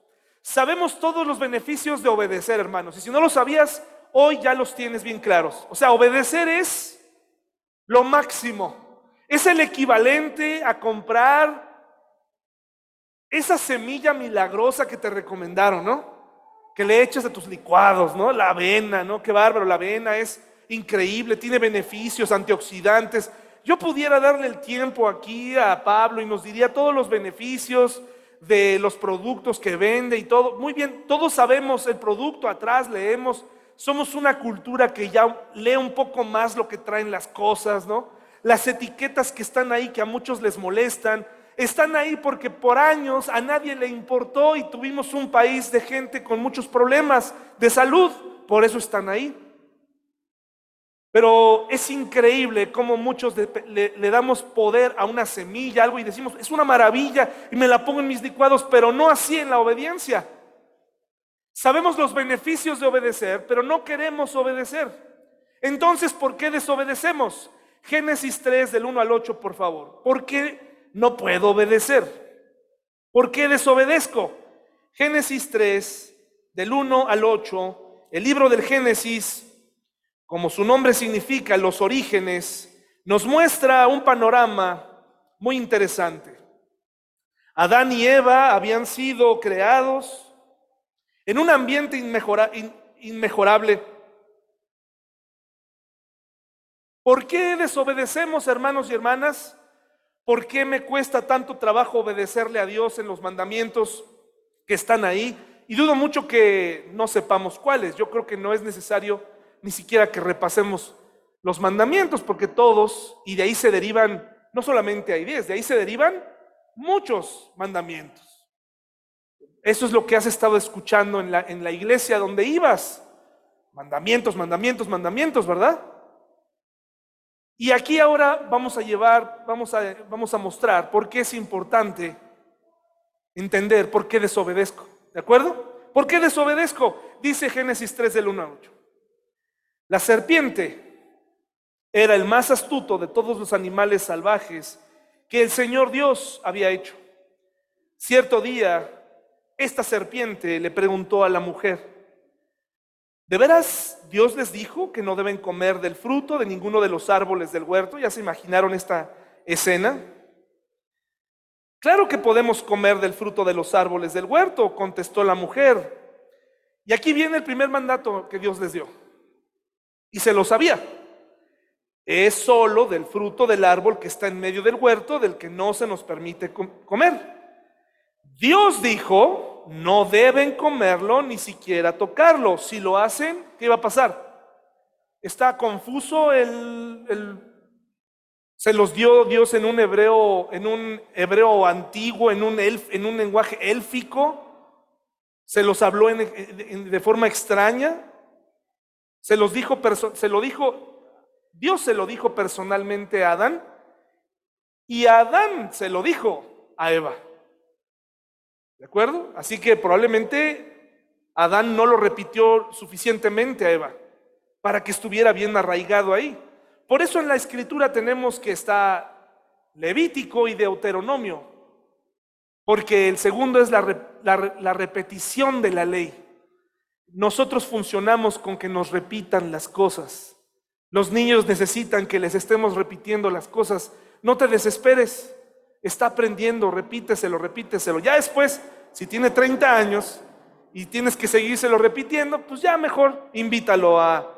Sabemos todos los beneficios de obedecer, hermanos. Y si no lo sabías, hoy ya los tienes bien claros. O sea, obedecer es lo máximo. Es el equivalente a comprar esa semilla milagrosa que te recomendaron, ¿no? Que le eches a tus licuados, ¿no? La avena, ¿no? Qué bárbaro, la avena es increíble, tiene beneficios, antioxidantes. Yo pudiera darle el tiempo aquí a Pablo y nos diría todos los beneficios de los productos que vende y todo. Muy bien, todos sabemos el producto atrás, leemos. Somos una cultura que ya lee un poco más lo que traen las cosas, ¿no? Las etiquetas que están ahí que a muchos les molestan, están ahí porque por años a nadie le importó y tuvimos un país de gente con muchos problemas de salud, por eso están ahí. Pero es increíble cómo muchos le, damos poder a una semilla, algo, y decimos, es una maravilla y me la pongo en mis licuados, pero no así en la obediencia. Sabemos los beneficios de obedecer, pero no queremos obedecer. Entonces, ¿por qué desobedecemos? Génesis 3 del 1 al 8, por favor. ¿Por qué no puedo obedecer. ¿Por qué desobedezco? Génesis 3, del 1 al 8, el libro del Génesis, como su nombre significa, los orígenes, nos muestra un panorama muy interesante. Adán y Eva habían sido creados en un ambiente inmejorable ¿Por qué desobedecemos, hermanos y hermanas? ¿Por qué me cuesta tanto trabajo obedecerle a Dios en los mandamientos que están ahí? Y dudo mucho que no sepamos cuáles. Yo creo que no es necesario ni siquiera que repasemos los mandamientos, porque todos, y de ahí se derivan, no solamente hay diez, de ahí se derivan muchos mandamientos. Eso es lo que has estado escuchando en la, en la iglesia donde ibas. Mandamientos, mandamientos, mandamientos, ¿verdad? Y aquí ahora vamos a llevar, vamos a, vamos a mostrar por qué es importante entender por qué desobedezco. ¿De acuerdo? ¿Por qué desobedezco? Dice Génesis 3 del 1 a 8. La serpiente era el más astuto de todos los animales salvajes que el Señor Dios había hecho. Cierto día, esta serpiente le preguntó a la mujer, ¿De veras Dios les dijo que no deben comer del fruto de ninguno de los árboles del huerto? ¿Ya se imaginaron esta escena? Claro que podemos comer del fruto de los árboles del huerto, contestó la mujer. Y aquí viene el primer mandato que Dios les dio. Y se lo sabía. Es solo del fruto del árbol que está en medio del huerto del que no se nos permite comer. Dios dijo, no deben comerlo ni siquiera tocarlo. Si lo hacen, ¿qué va a pasar? Está confuso el, se los dio Dios en un hebreo, en un hebreo antiguo, en un, en un lenguaje élfico. Se los habló de forma extraña. Se los dijo, se lo dijo, Dios se lo dijo personalmente a Adán y Adán se lo dijo a Eva. ¿De acuerdo? Así que probablemente Adán no lo repitió suficientemente a Eva para que estuviera bien arraigado ahí. Por eso en la escritura tenemos que está Levítico y Deuteronomio, porque el segundo es la, la repetición de la ley. Nosotros funcionamos con que nos repitan las cosas. Los niños necesitan que les estemos repitiendo las cosas. No te desesperes está aprendiendo, repíteselo, repíteselo. Ya después, si tiene 30 años y tienes que seguírselo repitiendo, pues ya mejor invítalo a,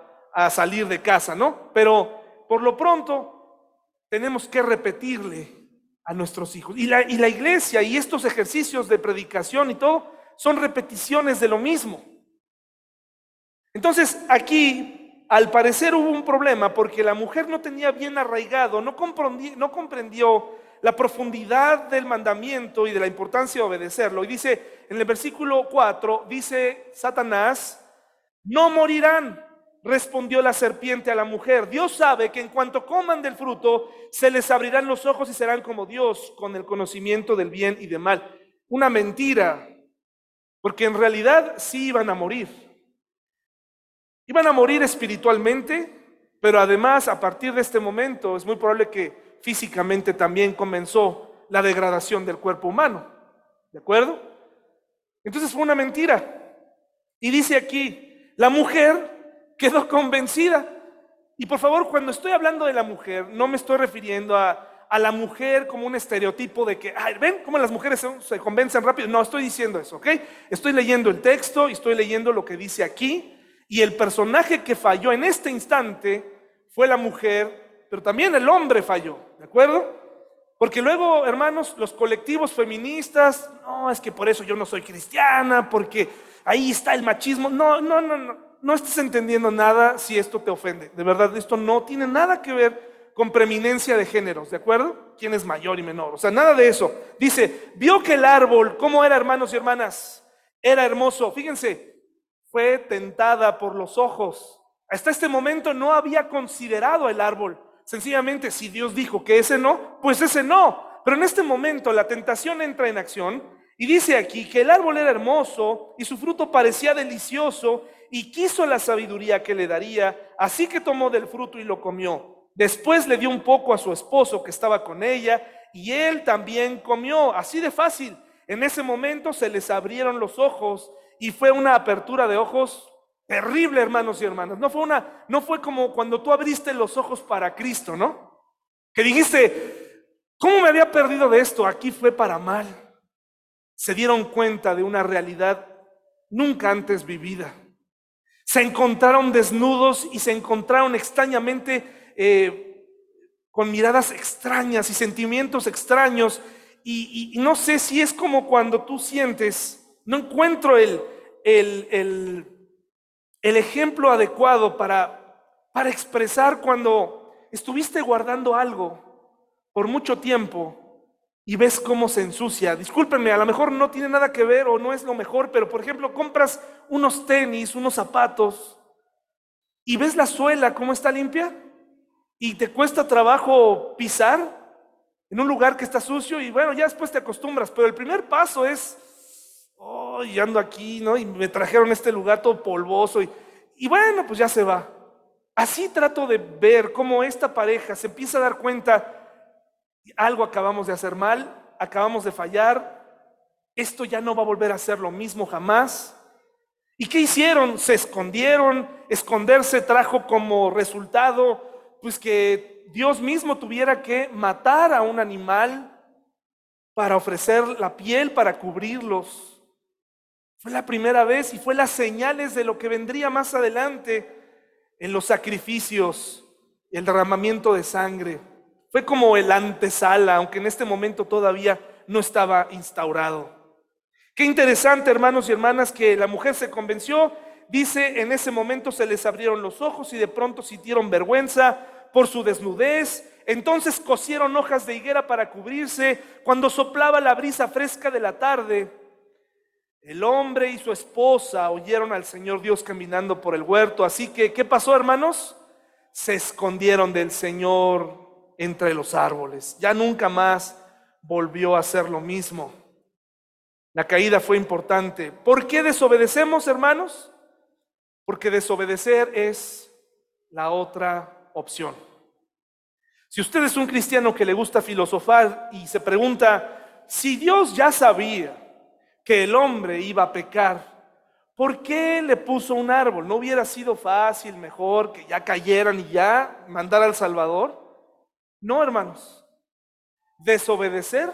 salir de casa, ¿no? Pero por lo pronto tenemos que repetirle a nuestros hijos. Y la, y la iglesia y estos ejercicios de predicación y todo son repeticiones de lo mismo. Entonces aquí, al parecer hubo un problema porque la mujer no tenía bien arraigado, no comprendió, la profundidad del mandamiento y de la importancia de obedecerlo. Y dice en el versículo 4, dice Satanás, no morirán, respondió la serpiente a la mujer. Dios sabe que en cuanto coman del fruto, se les abrirán los ojos y serán como Dios con el conocimiento del bien y del mal. Una mentira, porque en realidad sí iban a morir. Iban a morir espiritualmente, pero además a partir de este momento es muy probable que físicamente también comenzó la degradación del cuerpo humano. ¿De acuerdo? Entonces fue una mentira. Y dice aquí, la mujer quedó convencida. Y por favor, cuando estoy hablando de la mujer, no me estoy refiriendo a, la mujer como un estereotipo de que, ay, ven cómo las mujeres se, se convencen rápido. No, estoy diciendo eso, ¿ok? Estoy leyendo el texto y estoy leyendo lo que dice aquí. Y el personaje que falló en este instante fue la mujer pero también el hombre falló, ¿de acuerdo? Porque luego, hermanos, los colectivos feministas, no, es que por eso yo no soy cristiana, porque ahí está el machismo. No, no, no, no, no estás entendiendo nada si esto te ofende. De verdad, esto no tiene nada que ver con preeminencia de géneros, ¿de acuerdo? ¿Quién es mayor y menor? O sea, nada de eso. Dice, vio que el árbol, ¿cómo era, hermanos y hermanas? Era hermoso. Fíjense, fue tentada por los ojos. Hasta este momento no había considerado el árbol. Sencillamente, si Dios dijo que ese no, pues ese no. Pero en este momento la tentación entra en acción y dice aquí que el árbol era hermoso y su fruto parecía delicioso y quiso la sabiduría que le daría, así que tomó del fruto y lo comió. Después le dio un poco a su esposo que estaba con ella y él también comió, así de fácil. En ese momento se les abrieron los ojos y fue una apertura de ojos Terrible, hermanos y hermanas. No fue una, no fue como cuando tú abriste los ojos para Cristo, ¿no? Que dijiste, ¿cómo me había perdido de esto? Aquí fue para mal. Se dieron cuenta de una realidad nunca antes vivida. Se encontraron desnudos y se encontraron extrañamente eh, con miradas extrañas y sentimientos extraños. Y, no sé si es como cuando tú sientes, no encuentro el, el, el ejemplo adecuado para, para expresar cuando estuviste guardando algo por mucho tiempo y ves cómo se ensucia. Discúlpenme, a lo mejor no tiene nada que ver o no es lo mejor, pero por ejemplo, compras unos tenis, unos zapatos y ves la suela cómo está limpia y te cuesta trabajo pisar en un lugar que está sucio y bueno, ya después te acostumbras, pero el primer paso es, oh, y ando aquí, ¿no? Y me trajeron este lugar todo polvoso y, y bueno, pues ya se va. Así trato de ver cómo esta pareja se empieza a dar cuenta algo acabamos de hacer mal, acabamos de fallar, esto ya no va a volver a ser lo mismo jamás. ¿Y qué hicieron? Se escondieron, esconderse trajo como resultado, pues que Dios mismo tuviera que matar a un animal para ofrecer la piel, para cubrirlos. Fue la primera vez y fue las señales de lo que vendría más adelante en los sacrificios, el derramamiento de sangre. Fue como el antesala, aunque en este momento todavía no estaba instaurado. Qué interesante, hermanos y hermanas, que la mujer se convenció. Dice, en ese momento se les abrieron los ojos y de pronto sintieron vergüenza por su desnudez. Entonces cosieron hojas de higuera para cubrirse. Cuando soplaba la brisa fresca de la tarde, el hombre y su esposa oyeron al Señor Dios caminando por el huerto. Así que, ¿qué pasó, hermanos? Se escondieron del Señor entre los árboles. Ya nunca más volvió a hacer lo mismo. La caída fue importante. ¿Por qué desobedecemos, hermanos? Porque desobedecer es la otra opción. Si usted es un cristiano que le gusta filosofar y se pregunta, si Dios ya sabía que el hombre iba a pecar, ¿por qué le puso un árbol? ¿No hubiera sido fácil, mejor que ya cayeran y ya mandar al Salvador? No, hermanos. Desobedecer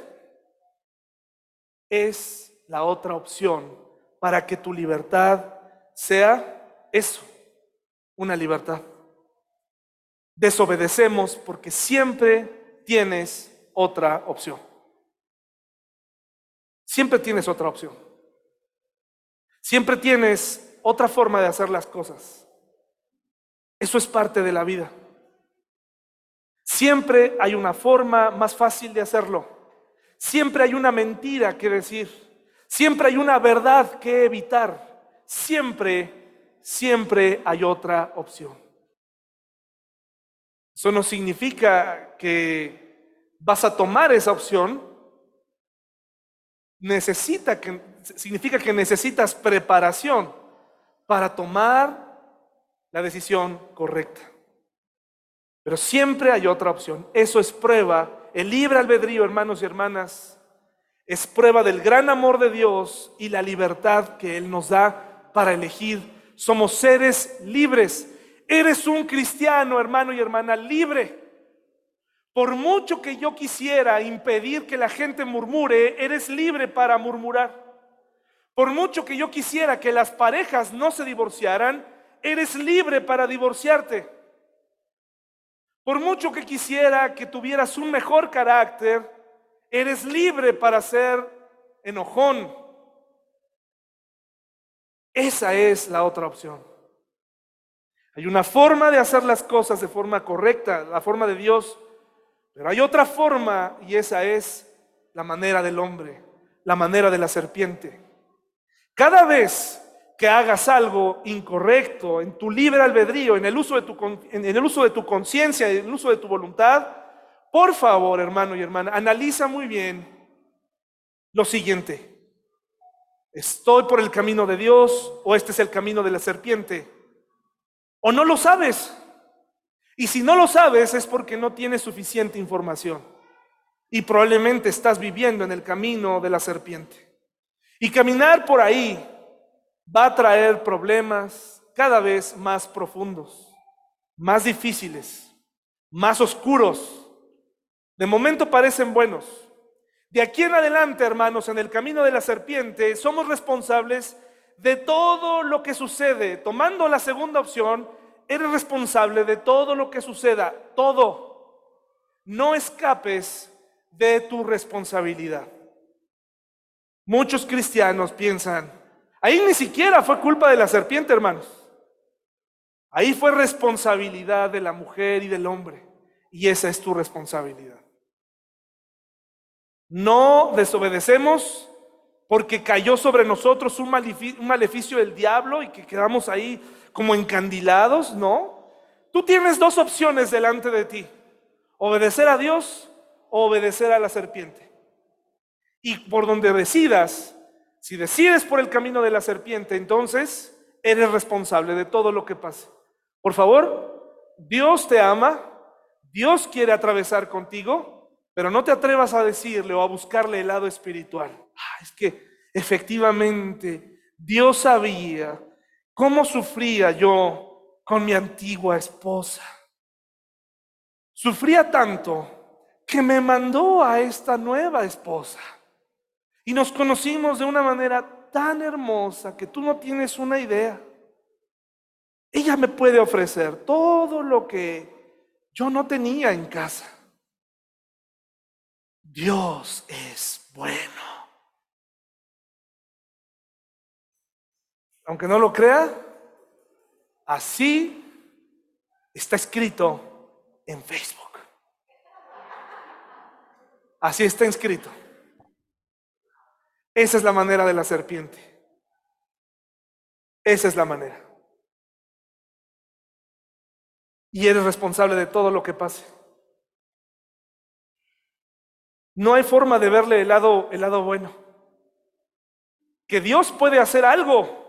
es la otra opción para que tu libertad sea eso, una libertad. Desobedecemos porque siempre tienes otra opción. Siempre tienes otra opción. Siempre tienes otra forma de hacer las cosas. Eso es parte de la vida. Siempre hay una forma más fácil de hacerlo. Siempre hay una mentira que decir. Siempre hay una verdad que evitar. Siempre, siempre hay otra opción. Eso no significa que vas a tomar esa opción. Necesita que, significa que necesitas preparación para tomar la decisión correcta. Pero siempre hay otra opción. Eso es prueba. El libre albedrío, hermanos y hermanas, es prueba del gran amor de Dios y la libertad que Él nos da para elegir. Somos seres libres. Eres un cristiano, hermano y hermana, libre. Por mucho que yo quisiera impedir que la gente murmure, eres libre para murmurar. Por mucho que yo quisiera que las parejas no se divorciaran, eres libre para divorciarte. Por mucho que quisiera que tuvieras un mejor carácter, eres libre para ser enojón. Esa es la otra opción. Hay una forma de hacer las cosas de forma correcta, la forma de Dios, pero hay otra forma y esa es la manera del hombre, la manera de la serpiente. Cada vez que hagas algo incorrecto en tu libre albedrío, en el uso de tu, en el conciencia, en el uso de tu voluntad, por favor, hermano y hermana, analiza muy bien lo siguiente. ¿Estoy por el camino de Dios o este es el camino de la serpiente? ¿O no lo sabes? Y si no lo sabes es porque no tienes suficiente información. Y probablemente estás viviendo en el camino de la serpiente. Y caminar por ahí va a traer problemas cada vez más profundos, más difíciles, más oscuros. De momento parecen buenos. De aquí en adelante, hermanos, en el camino de la serpiente, somos responsables de todo lo que sucede. Tomando la segunda opción, eres responsable de todo lo que suceda, todo. No escapes de tu responsabilidad. Muchos cristianos piensan, ahí ni siquiera fue culpa de la serpiente, hermanos. Ahí fue responsabilidad de la mujer y del hombre. Y esa es tu responsabilidad. No desobedecemos porque cayó sobre nosotros un maleficio del diablo y que quedamos ahí como encandilados, no. Tú tienes dos opciones delante de ti, obedecer a Dios o obedecer a la serpiente. Y por donde decidas, si decides por el camino de la serpiente, entonces eres responsable de todo lo que pase. Por favor, Dios te ama, Dios quiere atravesar contigo, pero no te atrevas a decirle o a buscarle el lado espiritual. Ah, es que efectivamente Dios sabía cómo sufría yo con mi antigua esposa. Sufría tanto que me mandó a esta nueva esposa. Y nos conocimos de una manera tan hermosa que tú no tienes una idea. Ella me puede ofrecer todo lo que yo no tenía en casa. Dios es bueno. Aunque no lo crea, así está escrito en Facebook. Así está escrito. Esa es la manera de la serpiente. Esa es la manera. Y eres responsable de todo lo que pase. No hay forma de verle el lado, el lado bueno. Que Dios puede hacer algo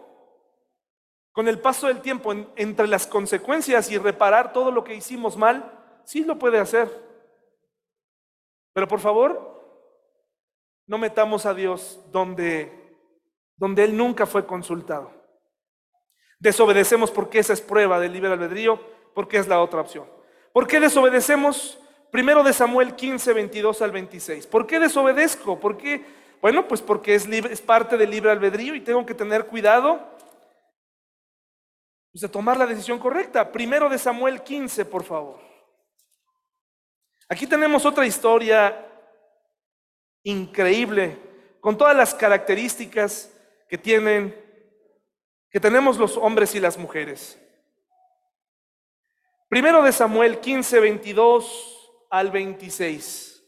con el paso del tiempo entre las consecuencias y reparar todo lo que hicimos mal, sí lo puede hacer. Pero por favor, no metamos a Dios donde, donde Él nunca fue consultado. Desobedecemos porque esa es prueba del libre albedrío, porque es la otra opción. ¿Por qué desobedecemos? Primero de Samuel 15, 22 al 26. ¿Por qué desobedezco? ¿Por qué? Bueno, pues porque es, es parte del libre albedrío y tengo que tener cuidado pues, de tomar la decisión correcta. Primero de Samuel 15, por favor. Aquí tenemos otra historia increíble, con todas las características que tienen, que tenemos los hombres y las mujeres. Primero de Samuel 15, 22 al 26.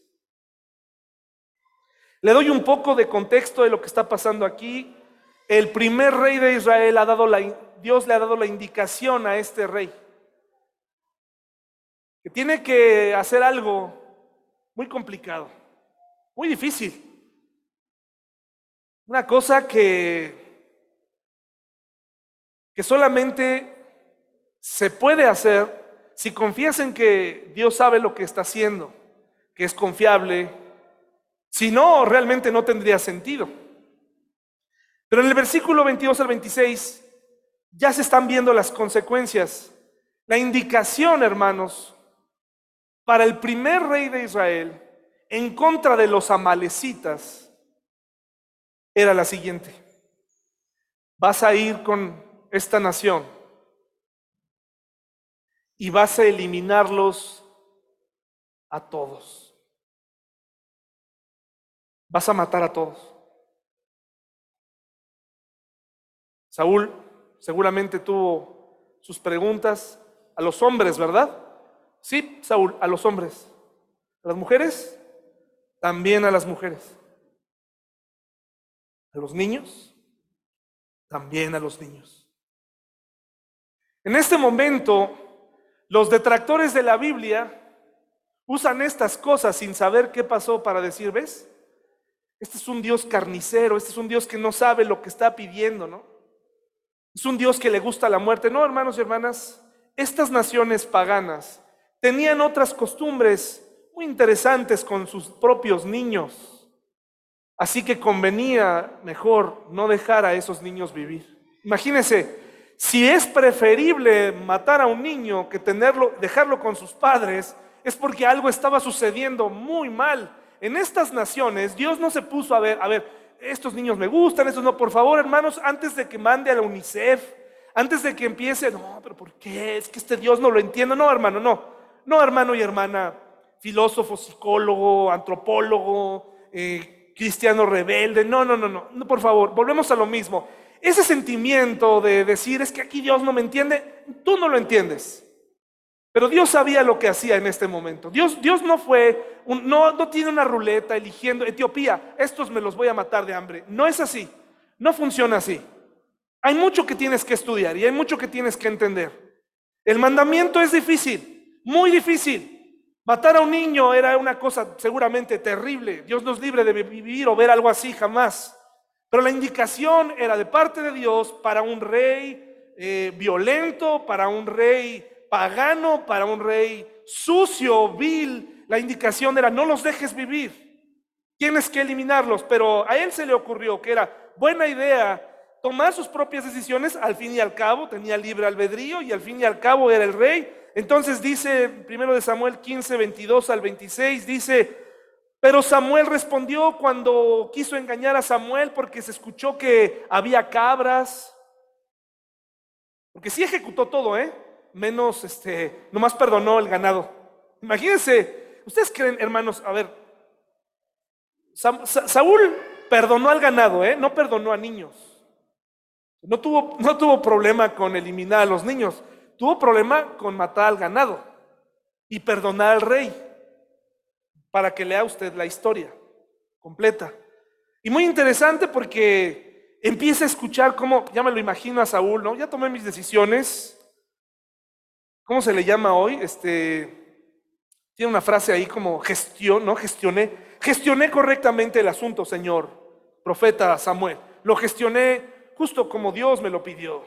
Le doy un poco de contexto de lo que está pasando aquí. El primer rey de Israel ha dado la, Dios le ha dado la indicación a este rey que tiene que hacer algo muy complicado. Muy difícil. Una cosa que, que solamente se puede hacer si confías en que Dios sabe lo que está haciendo, que es confiable. Si no, realmente no tendría sentido. Pero en el versículo 22 al 26 ya se están viendo las consecuencias. La indicación, hermanos, para el primer rey de Israel en contra de los amalecitas era la siguiente. Vas a ir con esta nación y vas a eliminarlos a todos. Vas a matar a todos. Saúl seguramente tuvo sus preguntas a los hombres, ¿verdad? Sí, Saúl, a los hombres. ¿A las mujeres? también a las mujeres. A los niños, también a los niños. En este momento, los detractores de la Biblia usan estas cosas sin saber qué pasó para decir, ¿ves? Este es un Dios carnicero, este es un Dios que no sabe lo que está pidiendo, ¿no? Es un Dios que le gusta la muerte. No, hermanos y hermanas, estas naciones paganas tenían otras costumbres muy interesantes con sus propios niños. Así que convenía mejor no dejar a esos niños vivir. Imagínense, si es preferible matar a un niño que tenerlo, dejarlo con sus padres, es porque algo estaba sucediendo muy mal. En estas naciones, Dios no se puso a ver, a ver, estos niños me gustan, estos no, por favor, hermanos, antes de que mande a la UNICEF, Antes de que empiece, no, pero ¿por qué? Es que este Dios no lo entiendo. No, hermano, no. No, hermano y hermana, filósofo, psicólogo, antropólogo, eh, cristiano rebelde. No, no, no, no. Por favor, volvemos a lo mismo. Ese sentimiento de decir, es que aquí Dios no me entiende, tú no lo entiendes. Pero Dios sabía lo que hacía en este momento. Dios, Dios no fue, no, no tiene una ruleta eligiendo, Etiopía, estos me los voy a matar de hambre. No es así. No funciona así. Hay mucho que tienes que estudiar y hay mucho que tienes que entender. El mandamiento es difícil, muy difícil. Matar a un niño era una cosa seguramente terrible. Dios nos libre de vivir o ver algo así jamás. Pero la indicación era de parte de Dios para un rey eh, violento, para un rey pagano, para un rey sucio, vil. La indicación era no los dejes vivir. Tienes que eliminarlos. Pero a él se le ocurrió que era buena idea tomar sus propias decisiones, al fin y al cabo tenía libre albedrío y al fin y al cabo era el rey. Entonces dice, primero de Samuel 15, 22 al 26, dice, pero Samuel respondió cuando quiso engañar a Samuel porque se escuchó que había cabras, porque sí ejecutó todo, ¿eh? Menos, este, nomás perdonó el ganado. Imagínense, ustedes creen, hermanos, a ver, Saúl perdonó al ganado, ¿eh? No perdonó a niños. No tuvo, no tuvo problema con eliminar a los niños, tuvo problema con matar al ganado y perdonar al rey para que lea usted la historia completa. Y muy interesante porque empieza a escuchar cómo, ya me lo imagino a Saúl, ¿no? Ya tomé mis decisiones. ¿Cómo se le llama hoy? Este, tiene una frase ahí como gestión, ¿no? Gestioné, gestioné correctamente el asunto, Señor, profeta Samuel. Lo gestioné justo como Dios me lo pidió.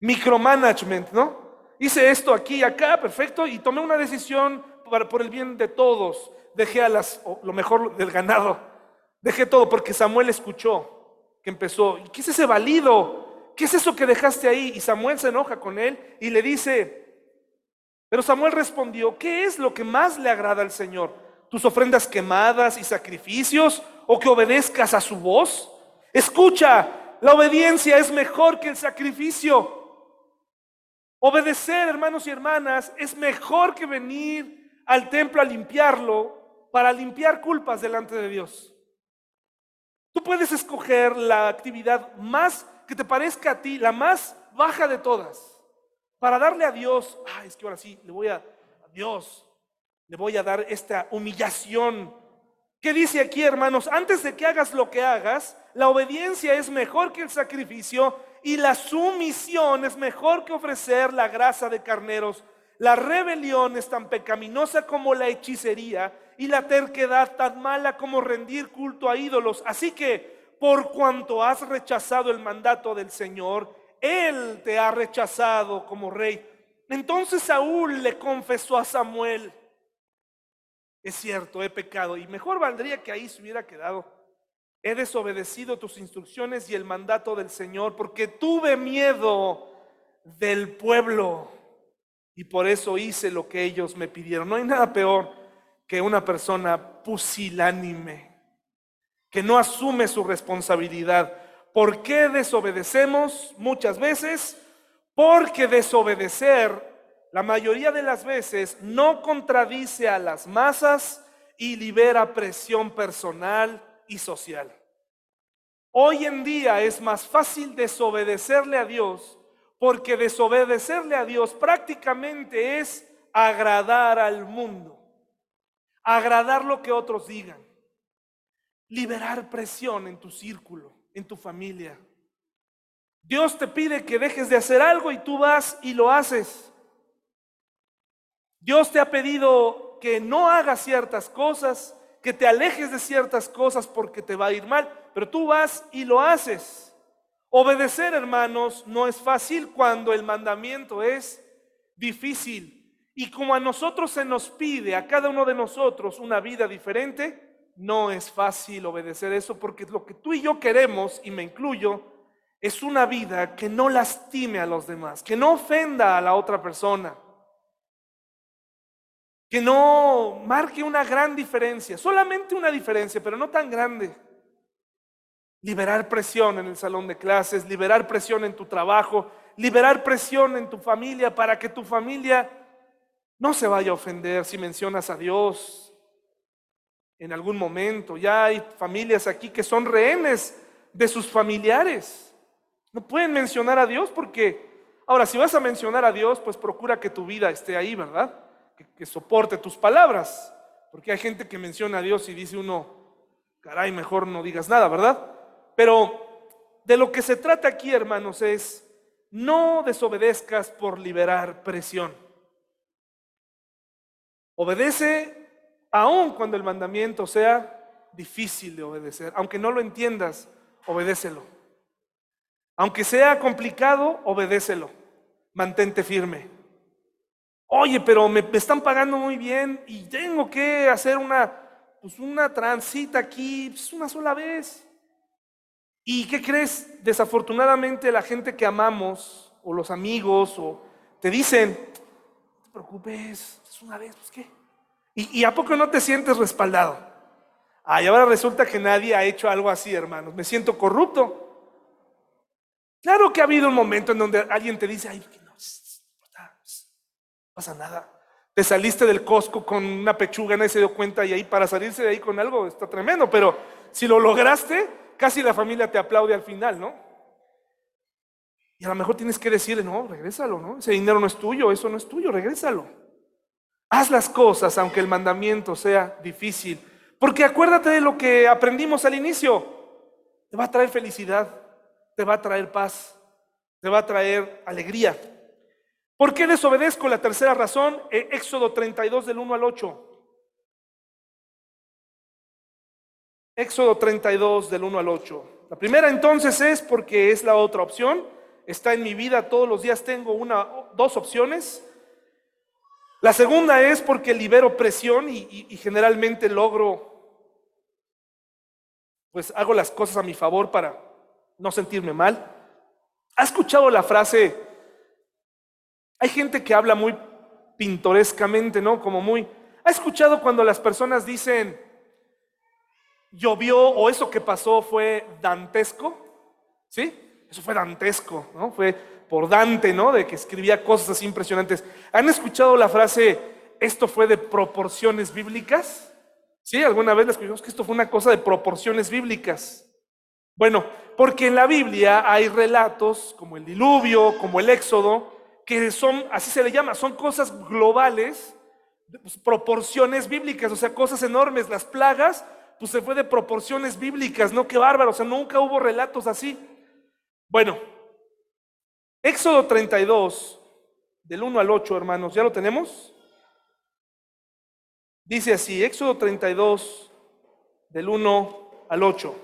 Micromanagement, ¿no? Hice esto aquí y acá, perfecto, y tomé una decisión para, por el bien de todos. Dejé a las, lo mejor del ganado. Dejé todo porque Samuel escuchó que empezó. ¿Y qué es ese valido? ¿Qué es eso que dejaste ahí? Y Samuel se enoja con él y le dice, pero Samuel respondió, ¿qué es lo que más le agrada al Señor? ¿Tus ofrendas quemadas y sacrificios? ¿O que obedezcas a su voz? Escucha, la obediencia es mejor que el sacrificio. Obedecer, hermanos y hermanas, es mejor que venir al templo a limpiarlo para limpiar culpas delante de Dios. Tú puedes escoger la actividad más que te parezca a ti, la más baja de todas, para darle a Dios, ay, es que ahora sí, le voy a, a Dios, le voy a dar esta humillación ¿Qué dice aquí, hermanos? Antes de que hagas lo que hagas, la obediencia es mejor que el sacrificio y la sumisión es mejor que ofrecer la grasa de carneros. La rebelión es tan pecaminosa como la hechicería y la terquedad tan mala como rendir culto a ídolos. Así que, por cuanto has rechazado el mandato del Señor, Él te ha rechazado como rey. Entonces Saúl le confesó a Samuel, es cierto, he pecado y mejor valdría que ahí se hubiera quedado. He desobedecido tus instrucciones y el mandato del Señor porque tuve miedo del pueblo y por eso hice lo que ellos me pidieron. No hay nada peor que una persona pusilánime que no asume su responsabilidad. ¿Por qué desobedecemos muchas veces? Porque desobedecer la mayoría de las veces no contradice a las masas y libera presión personal y social. Hoy en día es más fácil desobedecerle a Dios porque desobedecerle a Dios prácticamente es agradar al mundo, agradar lo que otros digan, liberar presión en tu círculo, en tu familia. Dios te pide que dejes de hacer algo y tú vas y lo haces. Dios te ha pedido que no hagas ciertas cosas, que te alejes de ciertas cosas porque te va a ir mal, pero tú vas y lo haces. Obedecer, hermanos, no es fácil cuando el mandamiento es difícil. Y como a nosotros se nos pide, a cada uno de nosotros, una vida diferente, no es fácil obedecer eso porque lo que tú y yo queremos, y me incluyo, es una vida que no lastime a los demás, que no ofenda a la otra persona que no marque una gran diferencia, solamente una diferencia, pero no tan grande. Liberar presión en el salón de clases, liberar presión en tu trabajo, liberar presión en tu familia para que tu familia no se vaya a ofender si mencionas a Dios en algún momento. Ya hay familias aquí que son rehenes de sus familiares. No pueden mencionar a Dios porque, ahora, si vas a mencionar a Dios, pues procura que tu vida esté ahí, ¿verdad? Que, soporte tus palabras. Porque hay gente que menciona a Dios y dice uno, caray, mejor no digas nada, ¿verdad? Pero de lo que se trata aquí, hermanos, es no desobedezcas por liberar presión. Obedece aun cuando el mandamiento sea difícil de obedecer. Aunque no lo entiendas, obedécelo. Aunque sea complicado, obedécelo. Mantente firme. Oye, pero me, están pagando muy bien y tengo que hacer una, pues una transita aquí pues una sola vez. ¿Y qué crees? Desafortunadamente la gente que amamos, o los amigos, o te dicen, no te preocupes, es una vez, pues qué. ¿Y, a poco no te sientes respaldado? Ay, ahora resulta que nadie ha hecho algo así, hermanos. Me siento corrupto. Claro que ha habido un momento en donde alguien te dice, ay, no, no pasa nada. Te saliste del Costco con una pechuga, nadie se dio cuenta y ahí para salirse de ahí con algo está tremendo, pero si lo lograste, casi la familia te aplaude al final, ¿no? Y a lo mejor tienes que decirle, no, regrésalo, ¿no? Ese dinero no es tuyo, eso no es tuyo, regrésalo. Haz las cosas aunque el mandamiento sea difícil. Porque acuérdate de lo que aprendimos al inicio. Te va a traer felicidad, te va a traer paz, te va a traer alegría. ¿Por qué desobedezco? La tercera razón, eh, Éxodo 32 del 1 al 8. Éxodo 32 del 1 al 8. La primera entonces es porque es la otra opción. Está en mi vida, todos los días tengo una, dos opciones. La segunda es porque libero presión y, y generalmente logro, pues hago las cosas a mi favor para no sentirme mal. ¿Ha escuchado la frase? Hay gente que habla muy pintorescamente, ¿no? Como muy... ¿Ha escuchado cuando las personas dicen, llovió o eso que pasó fue dantesco, ¿sí? Eso fue dantesco, ¿no? Fue por Dante, ¿no? De que escribía cosas así impresionantes. ¿Han escuchado la frase, esto fue de proporciones bíblicas? ¿Sí? ¿Alguna vez le escuchamos que esto fue una cosa de proporciones bíblicas? Bueno, porque en la Biblia hay relatos como el diluvio, como el éxodo, que son, así se le llama, son cosas globales, pues, proporciones bíblicas, o sea, cosas enormes. Las plagas pues se fue de proporciones bíblicas, ¿no? Qué bárbaro, o sea, nunca hubo relatos así. Bueno, Éxodo 32, del 1 al 8, hermanos, ¿ya lo tenemos? Dice así, Éxodo 32, del 1 al 8.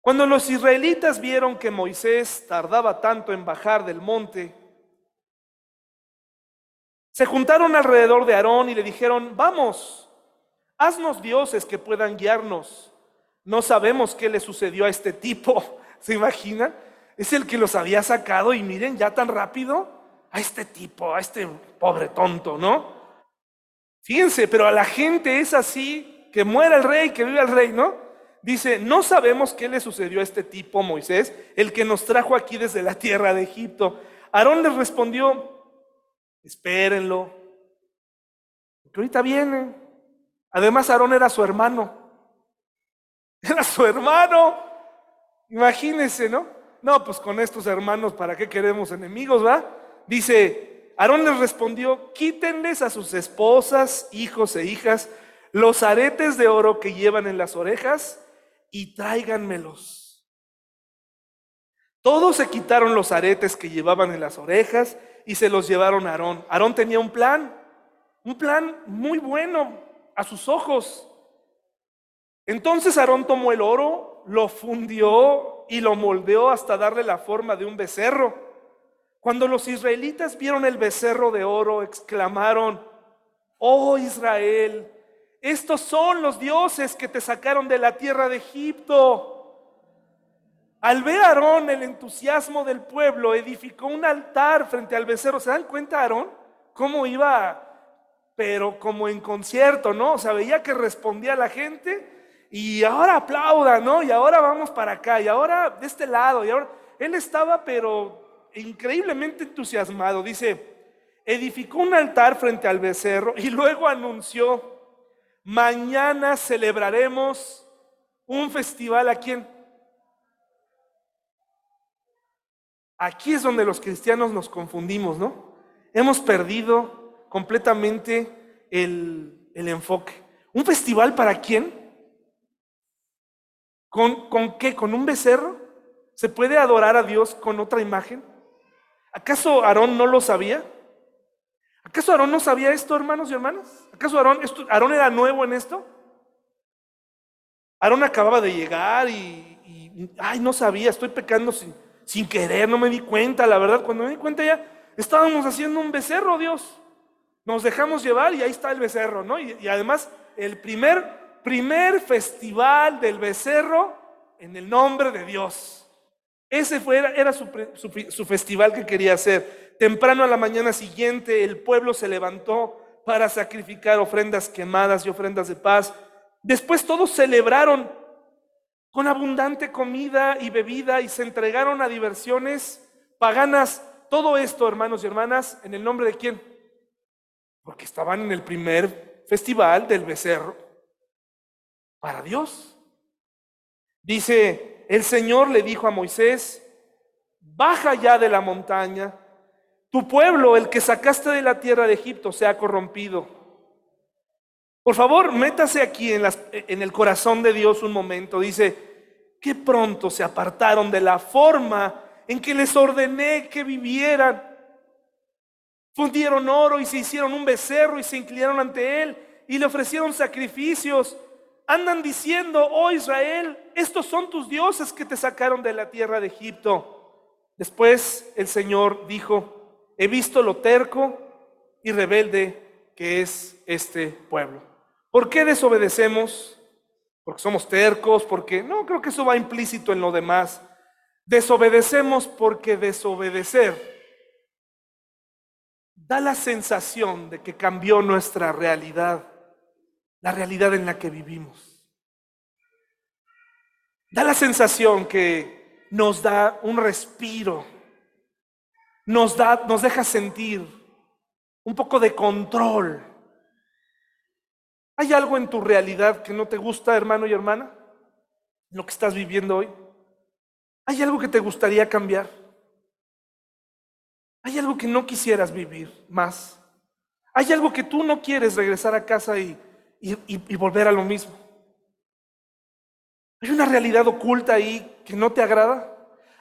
Cuando los israelitas vieron que Moisés tardaba tanto en bajar del monte, se juntaron alrededor de Aarón y le dijeron, vamos, Haznos dioses que puedan guiarnos. No sabemos qué le sucedió a este tipo. ¿Se imagina? Es el que los había sacado y miren, ya tan rápido, a este tipo, a este pobre tonto, ¿no? Fíjense, pero a la gente es así, que muera el rey, que viva el rey, ¿no? Dice, no sabemos qué le sucedió a este tipo, Moisés, el que nos trajo aquí desde la tierra de Egipto. Aarón les respondió, espérenlo, que ahorita viene. Además, Aarón era su hermano. Era su hermano. Imagínense, ¿no? No, pues con estos hermanos, ¿para qué queremos enemigos, va? Dice, Aarón les respondió, quítenles a sus esposas, hijos e hijas los aretes de oro que llevan en las orejas y tráiganmelos. Todos se quitaron los aretes que llevaban en las orejas y se los llevaron a Aarón. Aarón tenía un plan, un plan muy bueno, a sus ojos. Entonces Aarón tomó el oro, lo fundió y lo moldeó hasta darle la forma de un becerro. Cuando los israelitas vieron el becerro de oro, exclamaron, oh Israel, estos son los dioses que te sacaron de la tierra de Egipto. Al ver a Aarón el entusiasmo del pueblo, edificó un altar frente al becerro. ¿Se dan cuenta, Aarón? ¿Cómo iba pero como en concierto, ¿no? O sea, veía que respondía la gente y ahora aplauda, ¿no? Y ahora vamos para acá, y ahora de este lado, y ahora él estaba, pero increíblemente entusiasmado. Dice, edificó un altar frente al becerro y luego anunció, mañana celebraremos un festival a? Aquí es donde los cristianos nos confundimos, ¿no? Hemos perdido completamente el, el enfoque. ¿Un festival para quién? ¿Con, ¿Con qué? ¿Con un becerro? ¿Se puede adorar a Dios con otra imagen? ¿Acaso Aarón no lo sabía? ¿Acaso Aarón no sabía esto, hermanos y hermanas? ¿Acaso Aarón, esto, Aarón era nuevo en esto? Aarón acababa de llegar y, ay, no sabía, estoy pecando sin, sin querer, no me di cuenta, la verdad, cuando me di cuenta ya estábamos haciendo un becerro, Dios. Nos dejamos llevar y ahí está el becerro, ¿no? Y, además, el primer, primer festival del becerro en el nombre de Dios. Ese fue, era su, su festival que quería hacer. Temprano a la mañana siguiente, el pueblo se levantó para sacrificar ofrendas quemadas y ofrendas de paz. Después todos celebraron con abundante comida y bebida y se entregaron a diversiones paganas. Todo esto, hermanos y hermanas, en el nombre de quién? Porque estaban en el primer festival del becerro para Dios. Dice, el Señor le dijo a Moisés, baja ya de la montaña, tu pueblo, el que sacaste de la tierra de Egipto, se ha corrompido. Por favor, métase aquí en, en el corazón de Dios un momento. Dice, que pronto se apartaron de la forma en que les ordené que vivieran Fundieron oro y se hicieron un becerro y se inclinaron ante él y le ofrecieron sacrificios. Andan diciendo, oh Israel, estos son tus dioses que te sacaron de la tierra de Egipto. Después el Señor dijo, he visto lo terco y rebelde que es este pueblo. ¿Por qué desobedecemos? Porque somos tercos, porque no, creo que eso va implícito en lo demás. Desobedecemos porque desobedecer da la sensación de que cambió nuestra realidad, la realidad en la que vivimos. Da la sensación que nos da un respiro, nos, da, nos deja sentir un poco de control. ¿Hay algo en tu realidad que no te gusta, hermano y hermana? Lo que estás viviendo hoy. ¿Hay algo que te gustaría cambiar? Hay algo que no quisieras vivir más. Hay algo que tú no quieres regresar a casa y, y, volver a lo mismo. Hay una realidad oculta ahí que no te agrada.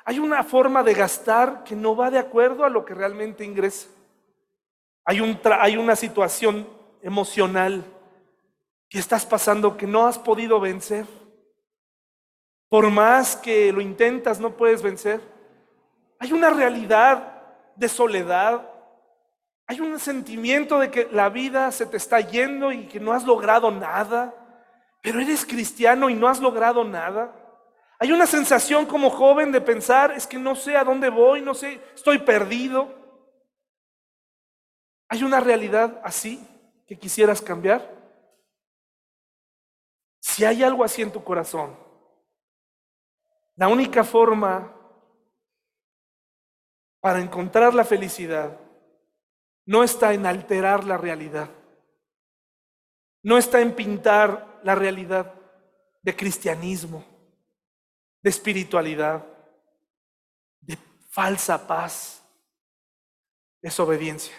Hay una forma de gastar que no va de acuerdo a lo que realmente ingresa. Hay, un hay una situación emocional que estás pasando que no has podido vencer. Por más que lo intentas, no puedes vencer. Hay una realidad de soledad. Hay un sentimiento de que la vida se te está yendo y que no has logrado nada, pero eres cristiano y no has logrado nada. Hay una sensación como joven de pensar, es que no sé a dónde voy, no sé, estoy perdido. Hay una realidad así que quisieras cambiar. Si hay algo así en tu corazón, la única forma para encontrar la felicidad no está en alterar la realidad, no está en pintar la realidad de cristianismo, de espiritualidad, de falsa paz, es obediencia.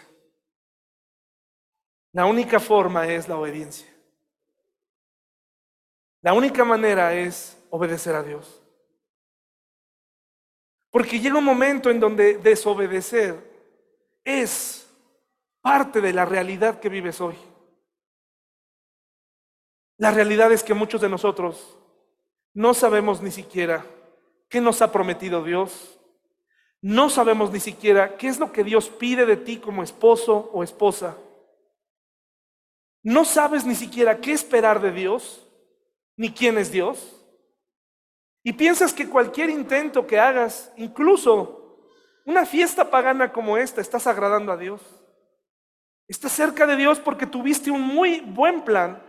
La única forma es la obediencia. La única manera es obedecer a Dios. Porque llega un momento en donde desobedecer es parte de la realidad que vives hoy. La realidad es que muchos de nosotros no sabemos ni siquiera qué nos ha prometido Dios. No sabemos ni siquiera qué es lo que Dios pide de ti como esposo o esposa. No sabes ni siquiera qué esperar de Dios, ni quién es Dios. Y piensas que cualquier intento que hagas, incluso una fiesta pagana como esta, estás agradando a Dios. Estás cerca de Dios porque tuviste un muy buen plan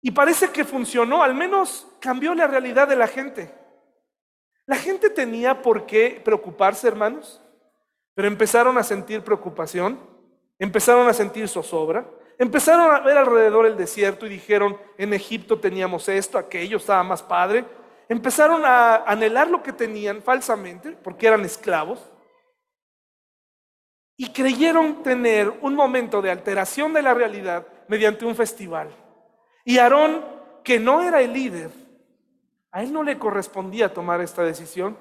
y parece que funcionó, al menos cambió la realidad de la gente. La gente tenía por qué preocuparse, hermanos. pero empezaron a sentir preocupación, empezaron a sentir zozobra, empezaron a ver alrededor el desierto y dijeron, en Egipto teníamos esto, aquello, estaba más padre. Empezaron a anhelar lo que tenían falsamente, porque eran esclavos, y creyeron tener un momento de alteración de la realidad mediante un festival. Y Aarón, que no era el líder, a él no le correspondía tomar esta decisión,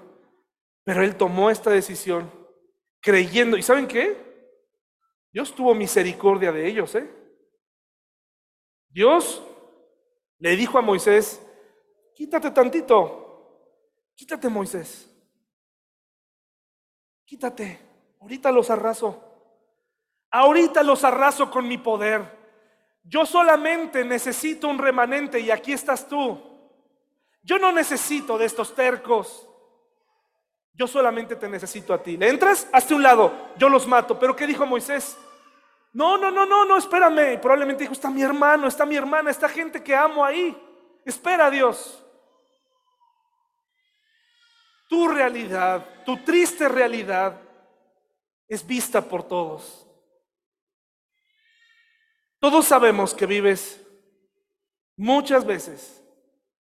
pero él tomó esta decisión creyendo. ¿Y saben qué? Dios tuvo misericordia de ellos, ¿eh? Dios le dijo a Moisés, quítate tantito, quítate Moisés, quítate, ahorita los arraso, ahorita los arraso con mi poder. Yo solamente necesito un remanente y aquí estás tú. Yo no necesito de estos tercos. Yo solamente te necesito a ti. ¿Le entras? Hazte un lado. Yo los mato. Pero ¿qué dijo Moisés? No, no, no, no, no, espérame. Probablemente dijo, está mi hermano, está mi hermana, está gente que amo ahí. Espera Dios. Tu realidad, tu triste realidad es vista por todos. Todos sabemos que vives muchas veces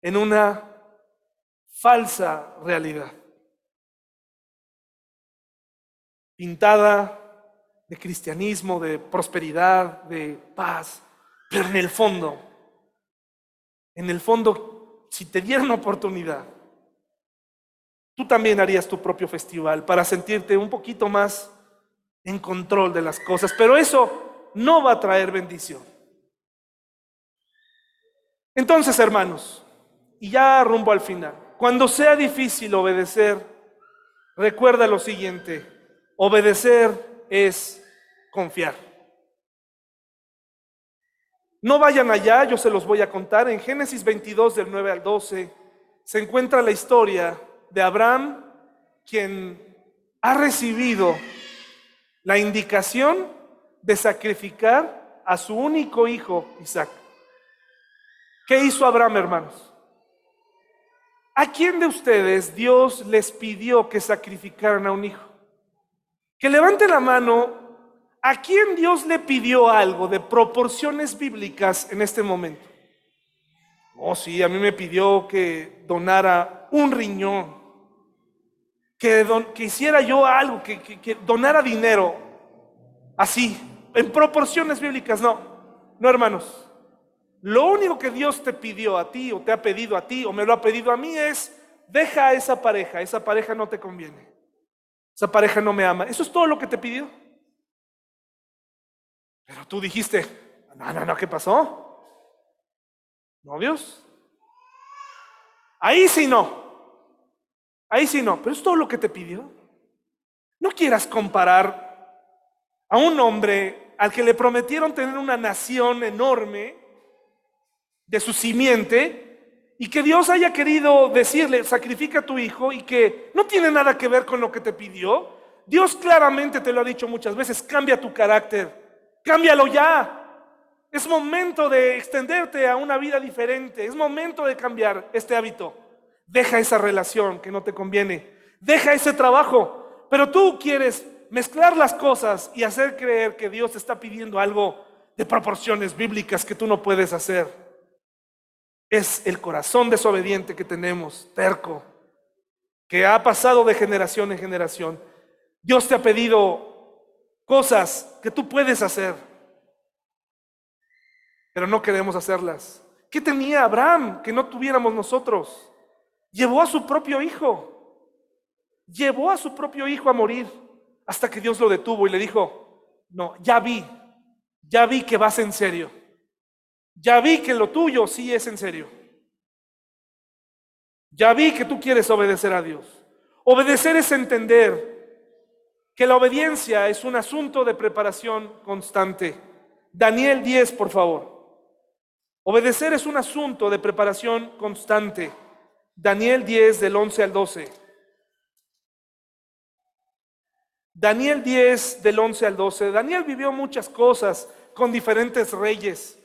en una falsa realidad. Pintada de cristianismo, de prosperidad, de paz, pero en el fondo, en el fondo, si te dieran oportunidad, tú también harías tu propio festival para sentirte un poquito más en control de las cosas, pero eso no va a traer bendición. Entonces, hermanos, y ya rumbo al final, cuando sea difícil obedecer, recuerda lo siguiente, obedecer es confiar. No vayan allá, yo se los voy a contar. En Génesis 22 del 9 al 12 se encuentra la historia de Abraham, quien ha recibido la indicación de sacrificar a su único hijo, Isaac. ¿Qué hizo Abraham, hermanos? ¿A quién de ustedes Dios les pidió que sacrificaran a un hijo? Que levante la mano ¿A quién Dios le pidió algo de proporciones bíblicas en este momento? Oh, sí, a mí me pidió que donara un riñón, que, hiciera yo algo, que, donara dinero, así, en proporciones bíblicas. No, no hermanos. Lo único que Dios te pidió a ti o te ha pedido a ti o me lo ha pedido a mí es, deja a esa pareja, esa pareja no te conviene, esa pareja no me ama. Eso es todo lo que te pidió. Pero tú dijiste, no, no, no, ¿qué pasó? ¿Novios? Ahí sí no. Ahí sí no, pero es todo lo que te pidió. No quieras comparar a un hombre al que le prometieron tener una nación enorme de su simiente y que Dios haya querido decirle, sacrifica a tu hijo y que no tiene nada que ver con lo que te pidió. Dios claramente te lo ha dicho muchas veces, cambia tu carácter Cámbialo ya. Es momento de extenderte a una vida diferente. Es momento de cambiar este hábito. Deja esa relación que no te conviene. Deja ese trabajo. Pero tú quieres mezclar las cosas y hacer creer que Dios te está pidiendo algo de proporciones bíblicas que tú no puedes hacer. Es el corazón desobediente que tenemos, terco, que ha pasado de generación en generación. Dios te ha pedido cosas que tú puedes hacer, pero no queremos hacerlas. ¿Qué tenía Abraham que no tuviéramos nosotros? Llevó a su propio hijo, llevó a su propio hijo a morir hasta que Dios lo detuvo y le dijo, no, ya vi, ya vi que vas en serio, ya vi que lo tuyo sí es en serio, ya vi que tú quieres obedecer a Dios. Obedecer es entender que la obediencia es un asunto de preparación constante. Daniel 10, por favor. Obedecer es un asunto de preparación constante. Daniel 10 del 11 al 12. Daniel 10 del 11 al 12. Daniel vivió muchas cosas con diferentes reyes.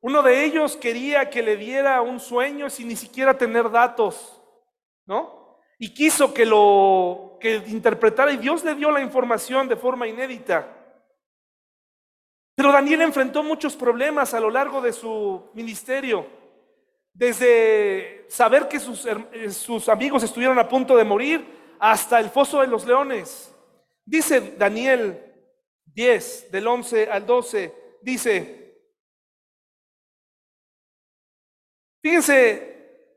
Uno de ellos quería que le diera un sueño sin ni siquiera tener datos, ¿no? Y quiso que lo que interpretara y Dios le dio la información de forma inédita. Pero Daniel enfrentó muchos problemas a lo largo de su ministerio. Desde saber que sus, sus, amigos estuvieron a punto de morir hasta el foso de los leones. Dice Daniel 10, del 11 al 12, dice, fíjense,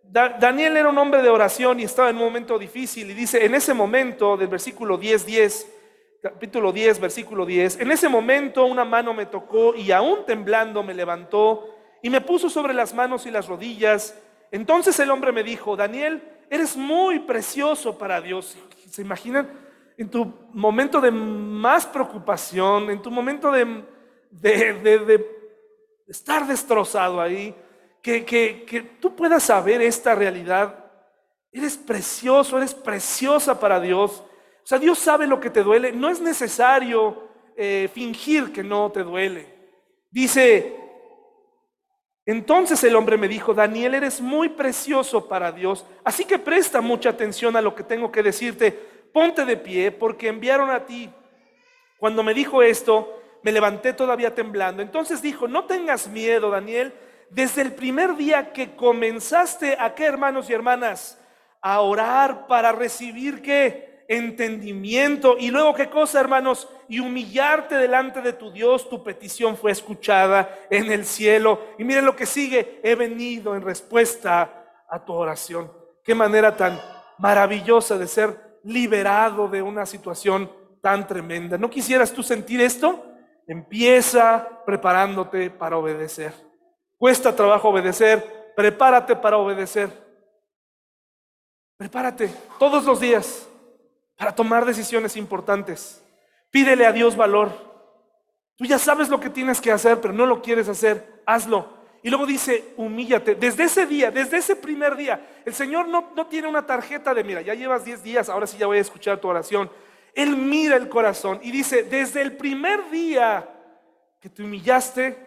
Daniel era un hombre de oración y estaba en un momento difícil y dice, en ese momento del versículo 10, 10, capítulo 10, versículo 10, en ese momento una mano me tocó y aún temblando me levantó y me puso sobre las manos y las rodillas. Entonces el hombre me dijo, Daniel, eres muy precioso para Dios. ¿Se imaginan? En tu momento de más preocupación, en tu momento de, estar destrozado ahí, que tú puedas saber esta realidad. Eres precioso, eres preciosa para Dios. O sea, Dios sabe lo que te duele. No es necesario eh, fingir que no te duele. Dice, entonces el hombre me dijo, Daniel, eres muy precioso para Dios, así que presta mucha atención a lo que tengo que decirte. Ponte de pie porque enviaron a ti. Cuando me dijo esto, me levanté todavía temblando. Entonces dijo, no tengas miedo, Daniel. Desde el primer día que comenzaste a qué, hermanos y hermanas, a orar para recibir qué? Entendimiento. Y luego, ¿qué cosa, hermanos? Y humillarte delante de tu Dios, tu petición fue escuchada en el cielo. Y miren lo que sigue, he venido en respuesta a tu oración. Qué manera tan maravillosa de ser liberado de una situación tan tremenda. ¿No quisieras tú sentir esto? Empieza preparándote para obedecer. Cuesta trabajo obedecer, prepárate para obedecer. Prepárate todos los días para tomar decisiones importantes. Pídele a Dios valor. Tú ya sabes lo que tienes que hacer, pero no lo quieres hacer, hazlo. Y luego dice, humíllate. Desde ese día, desde ese primer día, el Señor no, no tiene una tarjeta de, mira, ya llevas 10 días, ahora sí ya voy a escuchar tu oración. Él mira el corazón y dice, desde el primer día que te humillaste,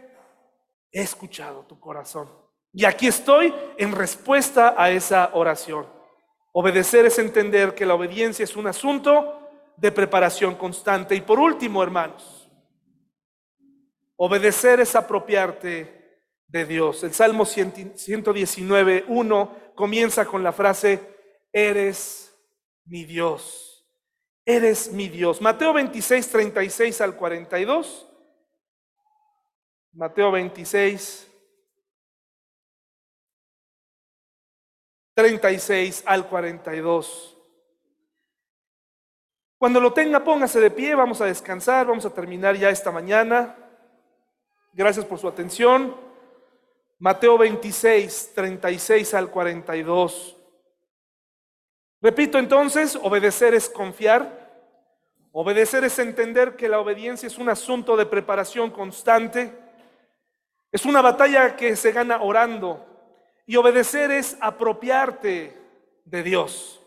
he escuchado tu corazón. Y aquí estoy en respuesta a esa oración. Obedecer es entender que la obediencia es un asunto de preparación constante. Y por último, hermanos, obedecer es apropiarte de Dios. El Salmo 119, 1 comienza con la frase, eres mi Dios, eres mi Dios. Mateo 26, 36 al 42. Mateo 26, 36 al 42. Cuando lo tenga, póngase de pie, vamos a descansar, vamos a terminar ya esta mañana. Gracias por su atención. Mateo 26, 36 al 42. Repito entonces, obedecer es confiar. Obedecer es entender que la obediencia es un asunto de preparación constante. Es una batalla que se gana orando, y obedecer es apropiarte de Dios.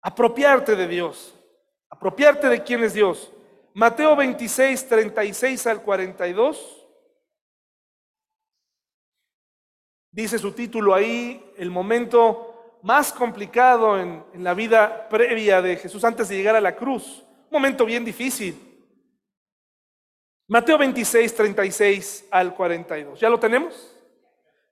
Apropiarte de Dios. Apropiarte de quién es Dios. Mateo 26, 36 al 42. Dice su título ahí, el momento más complicado en, en, la vida previa de Jesús antes de llegar a la cruz. Un momento bien difícil. Mateo 26, 36 al 42. ¿Ya lo tenemos?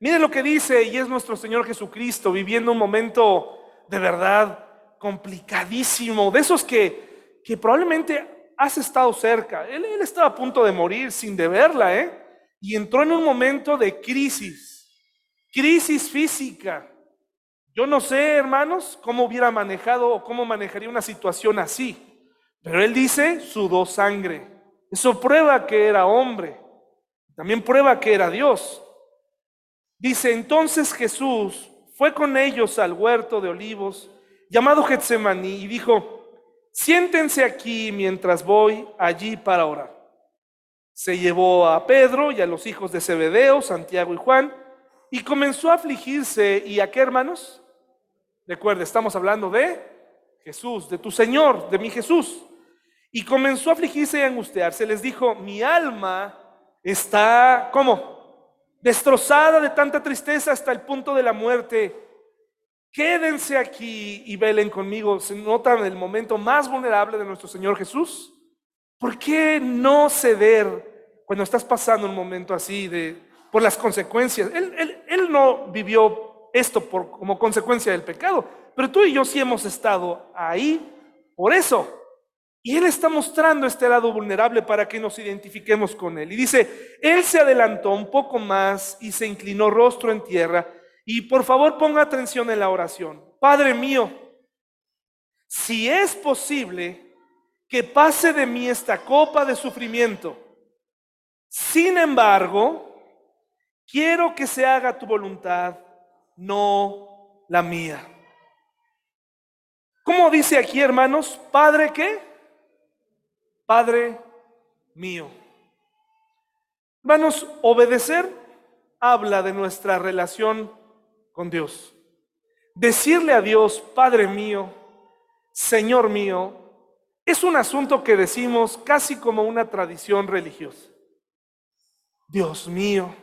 Miren lo que dice, y es nuestro Señor Jesucristo viviendo un momento de verdad complicadísimo, de esos que, que probablemente has estado cerca. Él, él estaba a punto de morir sin deberla, ¿eh? Y entró en un momento de crisis, crisis física. Yo no sé, hermanos, cómo hubiera manejado o cómo manejaría una situación así. Pero él dice, sudó sangre. Eso prueba que era hombre. También prueba que era Dios. Dice, entonces Jesús fue con ellos al huerto de olivos llamado Getsemaní y dijo, siéntense aquí mientras voy allí para orar. Se llevó a Pedro y a los hijos de Zebedeo, Santiago y Juan, y comenzó a afligirse. ¿Y a qué hermanos? Recuerde, estamos hablando de Jesús, de tu Señor, de mi Jesús. Y comenzó a afligirse y angustiarse. Les dijo, mi alma está, ¿cómo? Destrozada de tanta tristeza hasta el punto de la muerte. quédense aquí y velen conmigo. Se nota en el momento más vulnerable de nuestro Señor Jesús. ¿Por qué no ceder cuando estás pasando un momento así de, por las consecuencias? Él, no vivió esto como consecuencia del pecado, pero tú y yo sí hemos estado ahí por eso. Y Él está mostrando este lado vulnerable para que nos identifiquemos con Él. Y dice, Él se adelantó un poco más y se inclinó rostro en tierra. Y por favor ponga atención en la oración. Padre mío, si es posible que pase de mí esta copa de sufrimiento, sin embargo, quiero que se haga tu voluntad, no la mía. ¿Cómo dice aquí, hermanos? Padre, ¿qué? Padre mío. Hermanos, obedecer habla de nuestra relación con Dios. Decirle a Dios, Padre mío, Señor mío, es un asunto que decimos casi como una tradición religiosa. Dios mío.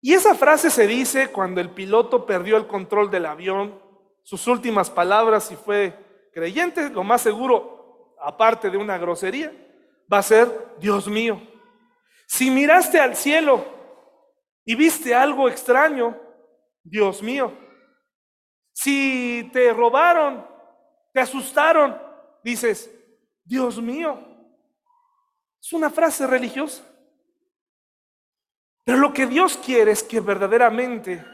Y esa frase se dice cuando el piloto perdió el control del avión, sus últimas palabras, y fue creyente, lo más seguro, aparte de una grosería, va a ser, Dios mío, si miraste al cielo y viste algo extraño, Dios mío, si te robaron, te asustaron, dices, Dios mío, es una frase religiosa. Pero lo que Dios quiere es que verdaderamente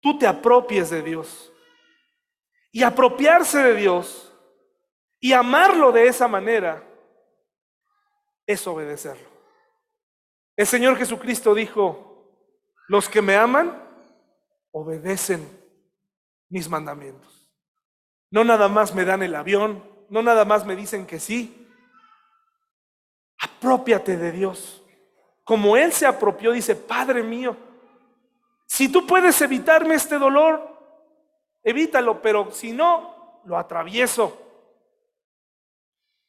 tú te apropies de Dios. Y apropiarse de Dios y amarlo de esa manera es obedecerlo. El Señor Jesucristo dijo, los que me aman obedecen mis mandamientos. No nada más me dan el avión, no nada más me dicen que sí. Apropiate de Dios. Como Él se apropió, dice, Padre mío, si tú puedes evitarme este dolor, evítalo, pero si no, lo atravieso.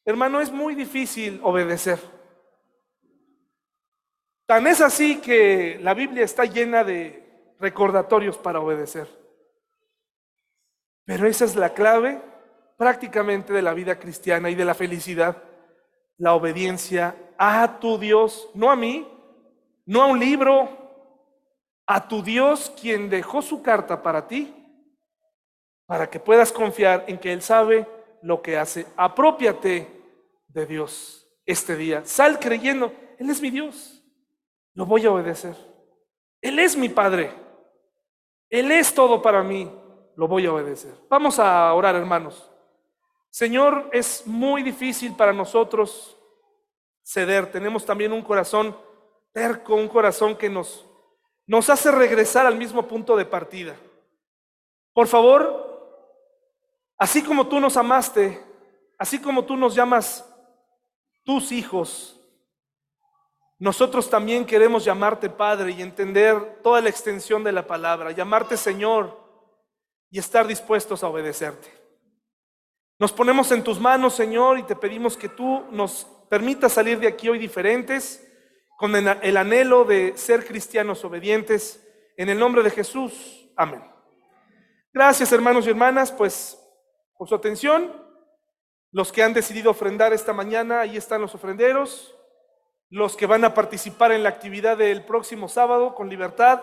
Hermano, es muy difícil obedecer. Tan es así que la Biblia está llena de recordatorios para obedecer. Pero esa es la clave prácticamente de la vida cristiana y de la felicidad. La obediencia a tu Dios, no a mí, no a un libro, a tu Dios quien dejó su carta para ti, para que puedas confiar en que Él sabe lo que hace. Apropiate de Dios este día. Sal creyendo, Él es mi Dios. Lo voy a obedecer. Él es mi Padre. Él es todo para mí. Lo voy a obedecer. Vamos a orar, hermanos. Señor, es muy difícil para nosotros ceder. Tenemos también un corazón terco, un corazón que nos, nos hace regresar al mismo punto de partida. Por favor, Así como tú nos amaste, así como tú nos llamas tus hijos, nosotros también queremos llamarte Padre y entender toda la extensión de la palabra, llamarte Señor y estar dispuestos a obedecerte. Nos ponemos en tus manos, Señor, y te pedimos que tú nos permitas salir de aquí hoy diferentes, con el anhelo de ser cristianos obedientes. En el nombre de Jesús. Amén. Gracias, hermanos y hermanas, pues por su atención. Los que han decidido ofrendar esta mañana, ahí están los ofrenderos. Los que van a participar en la actividad del próximo sábado con libertad,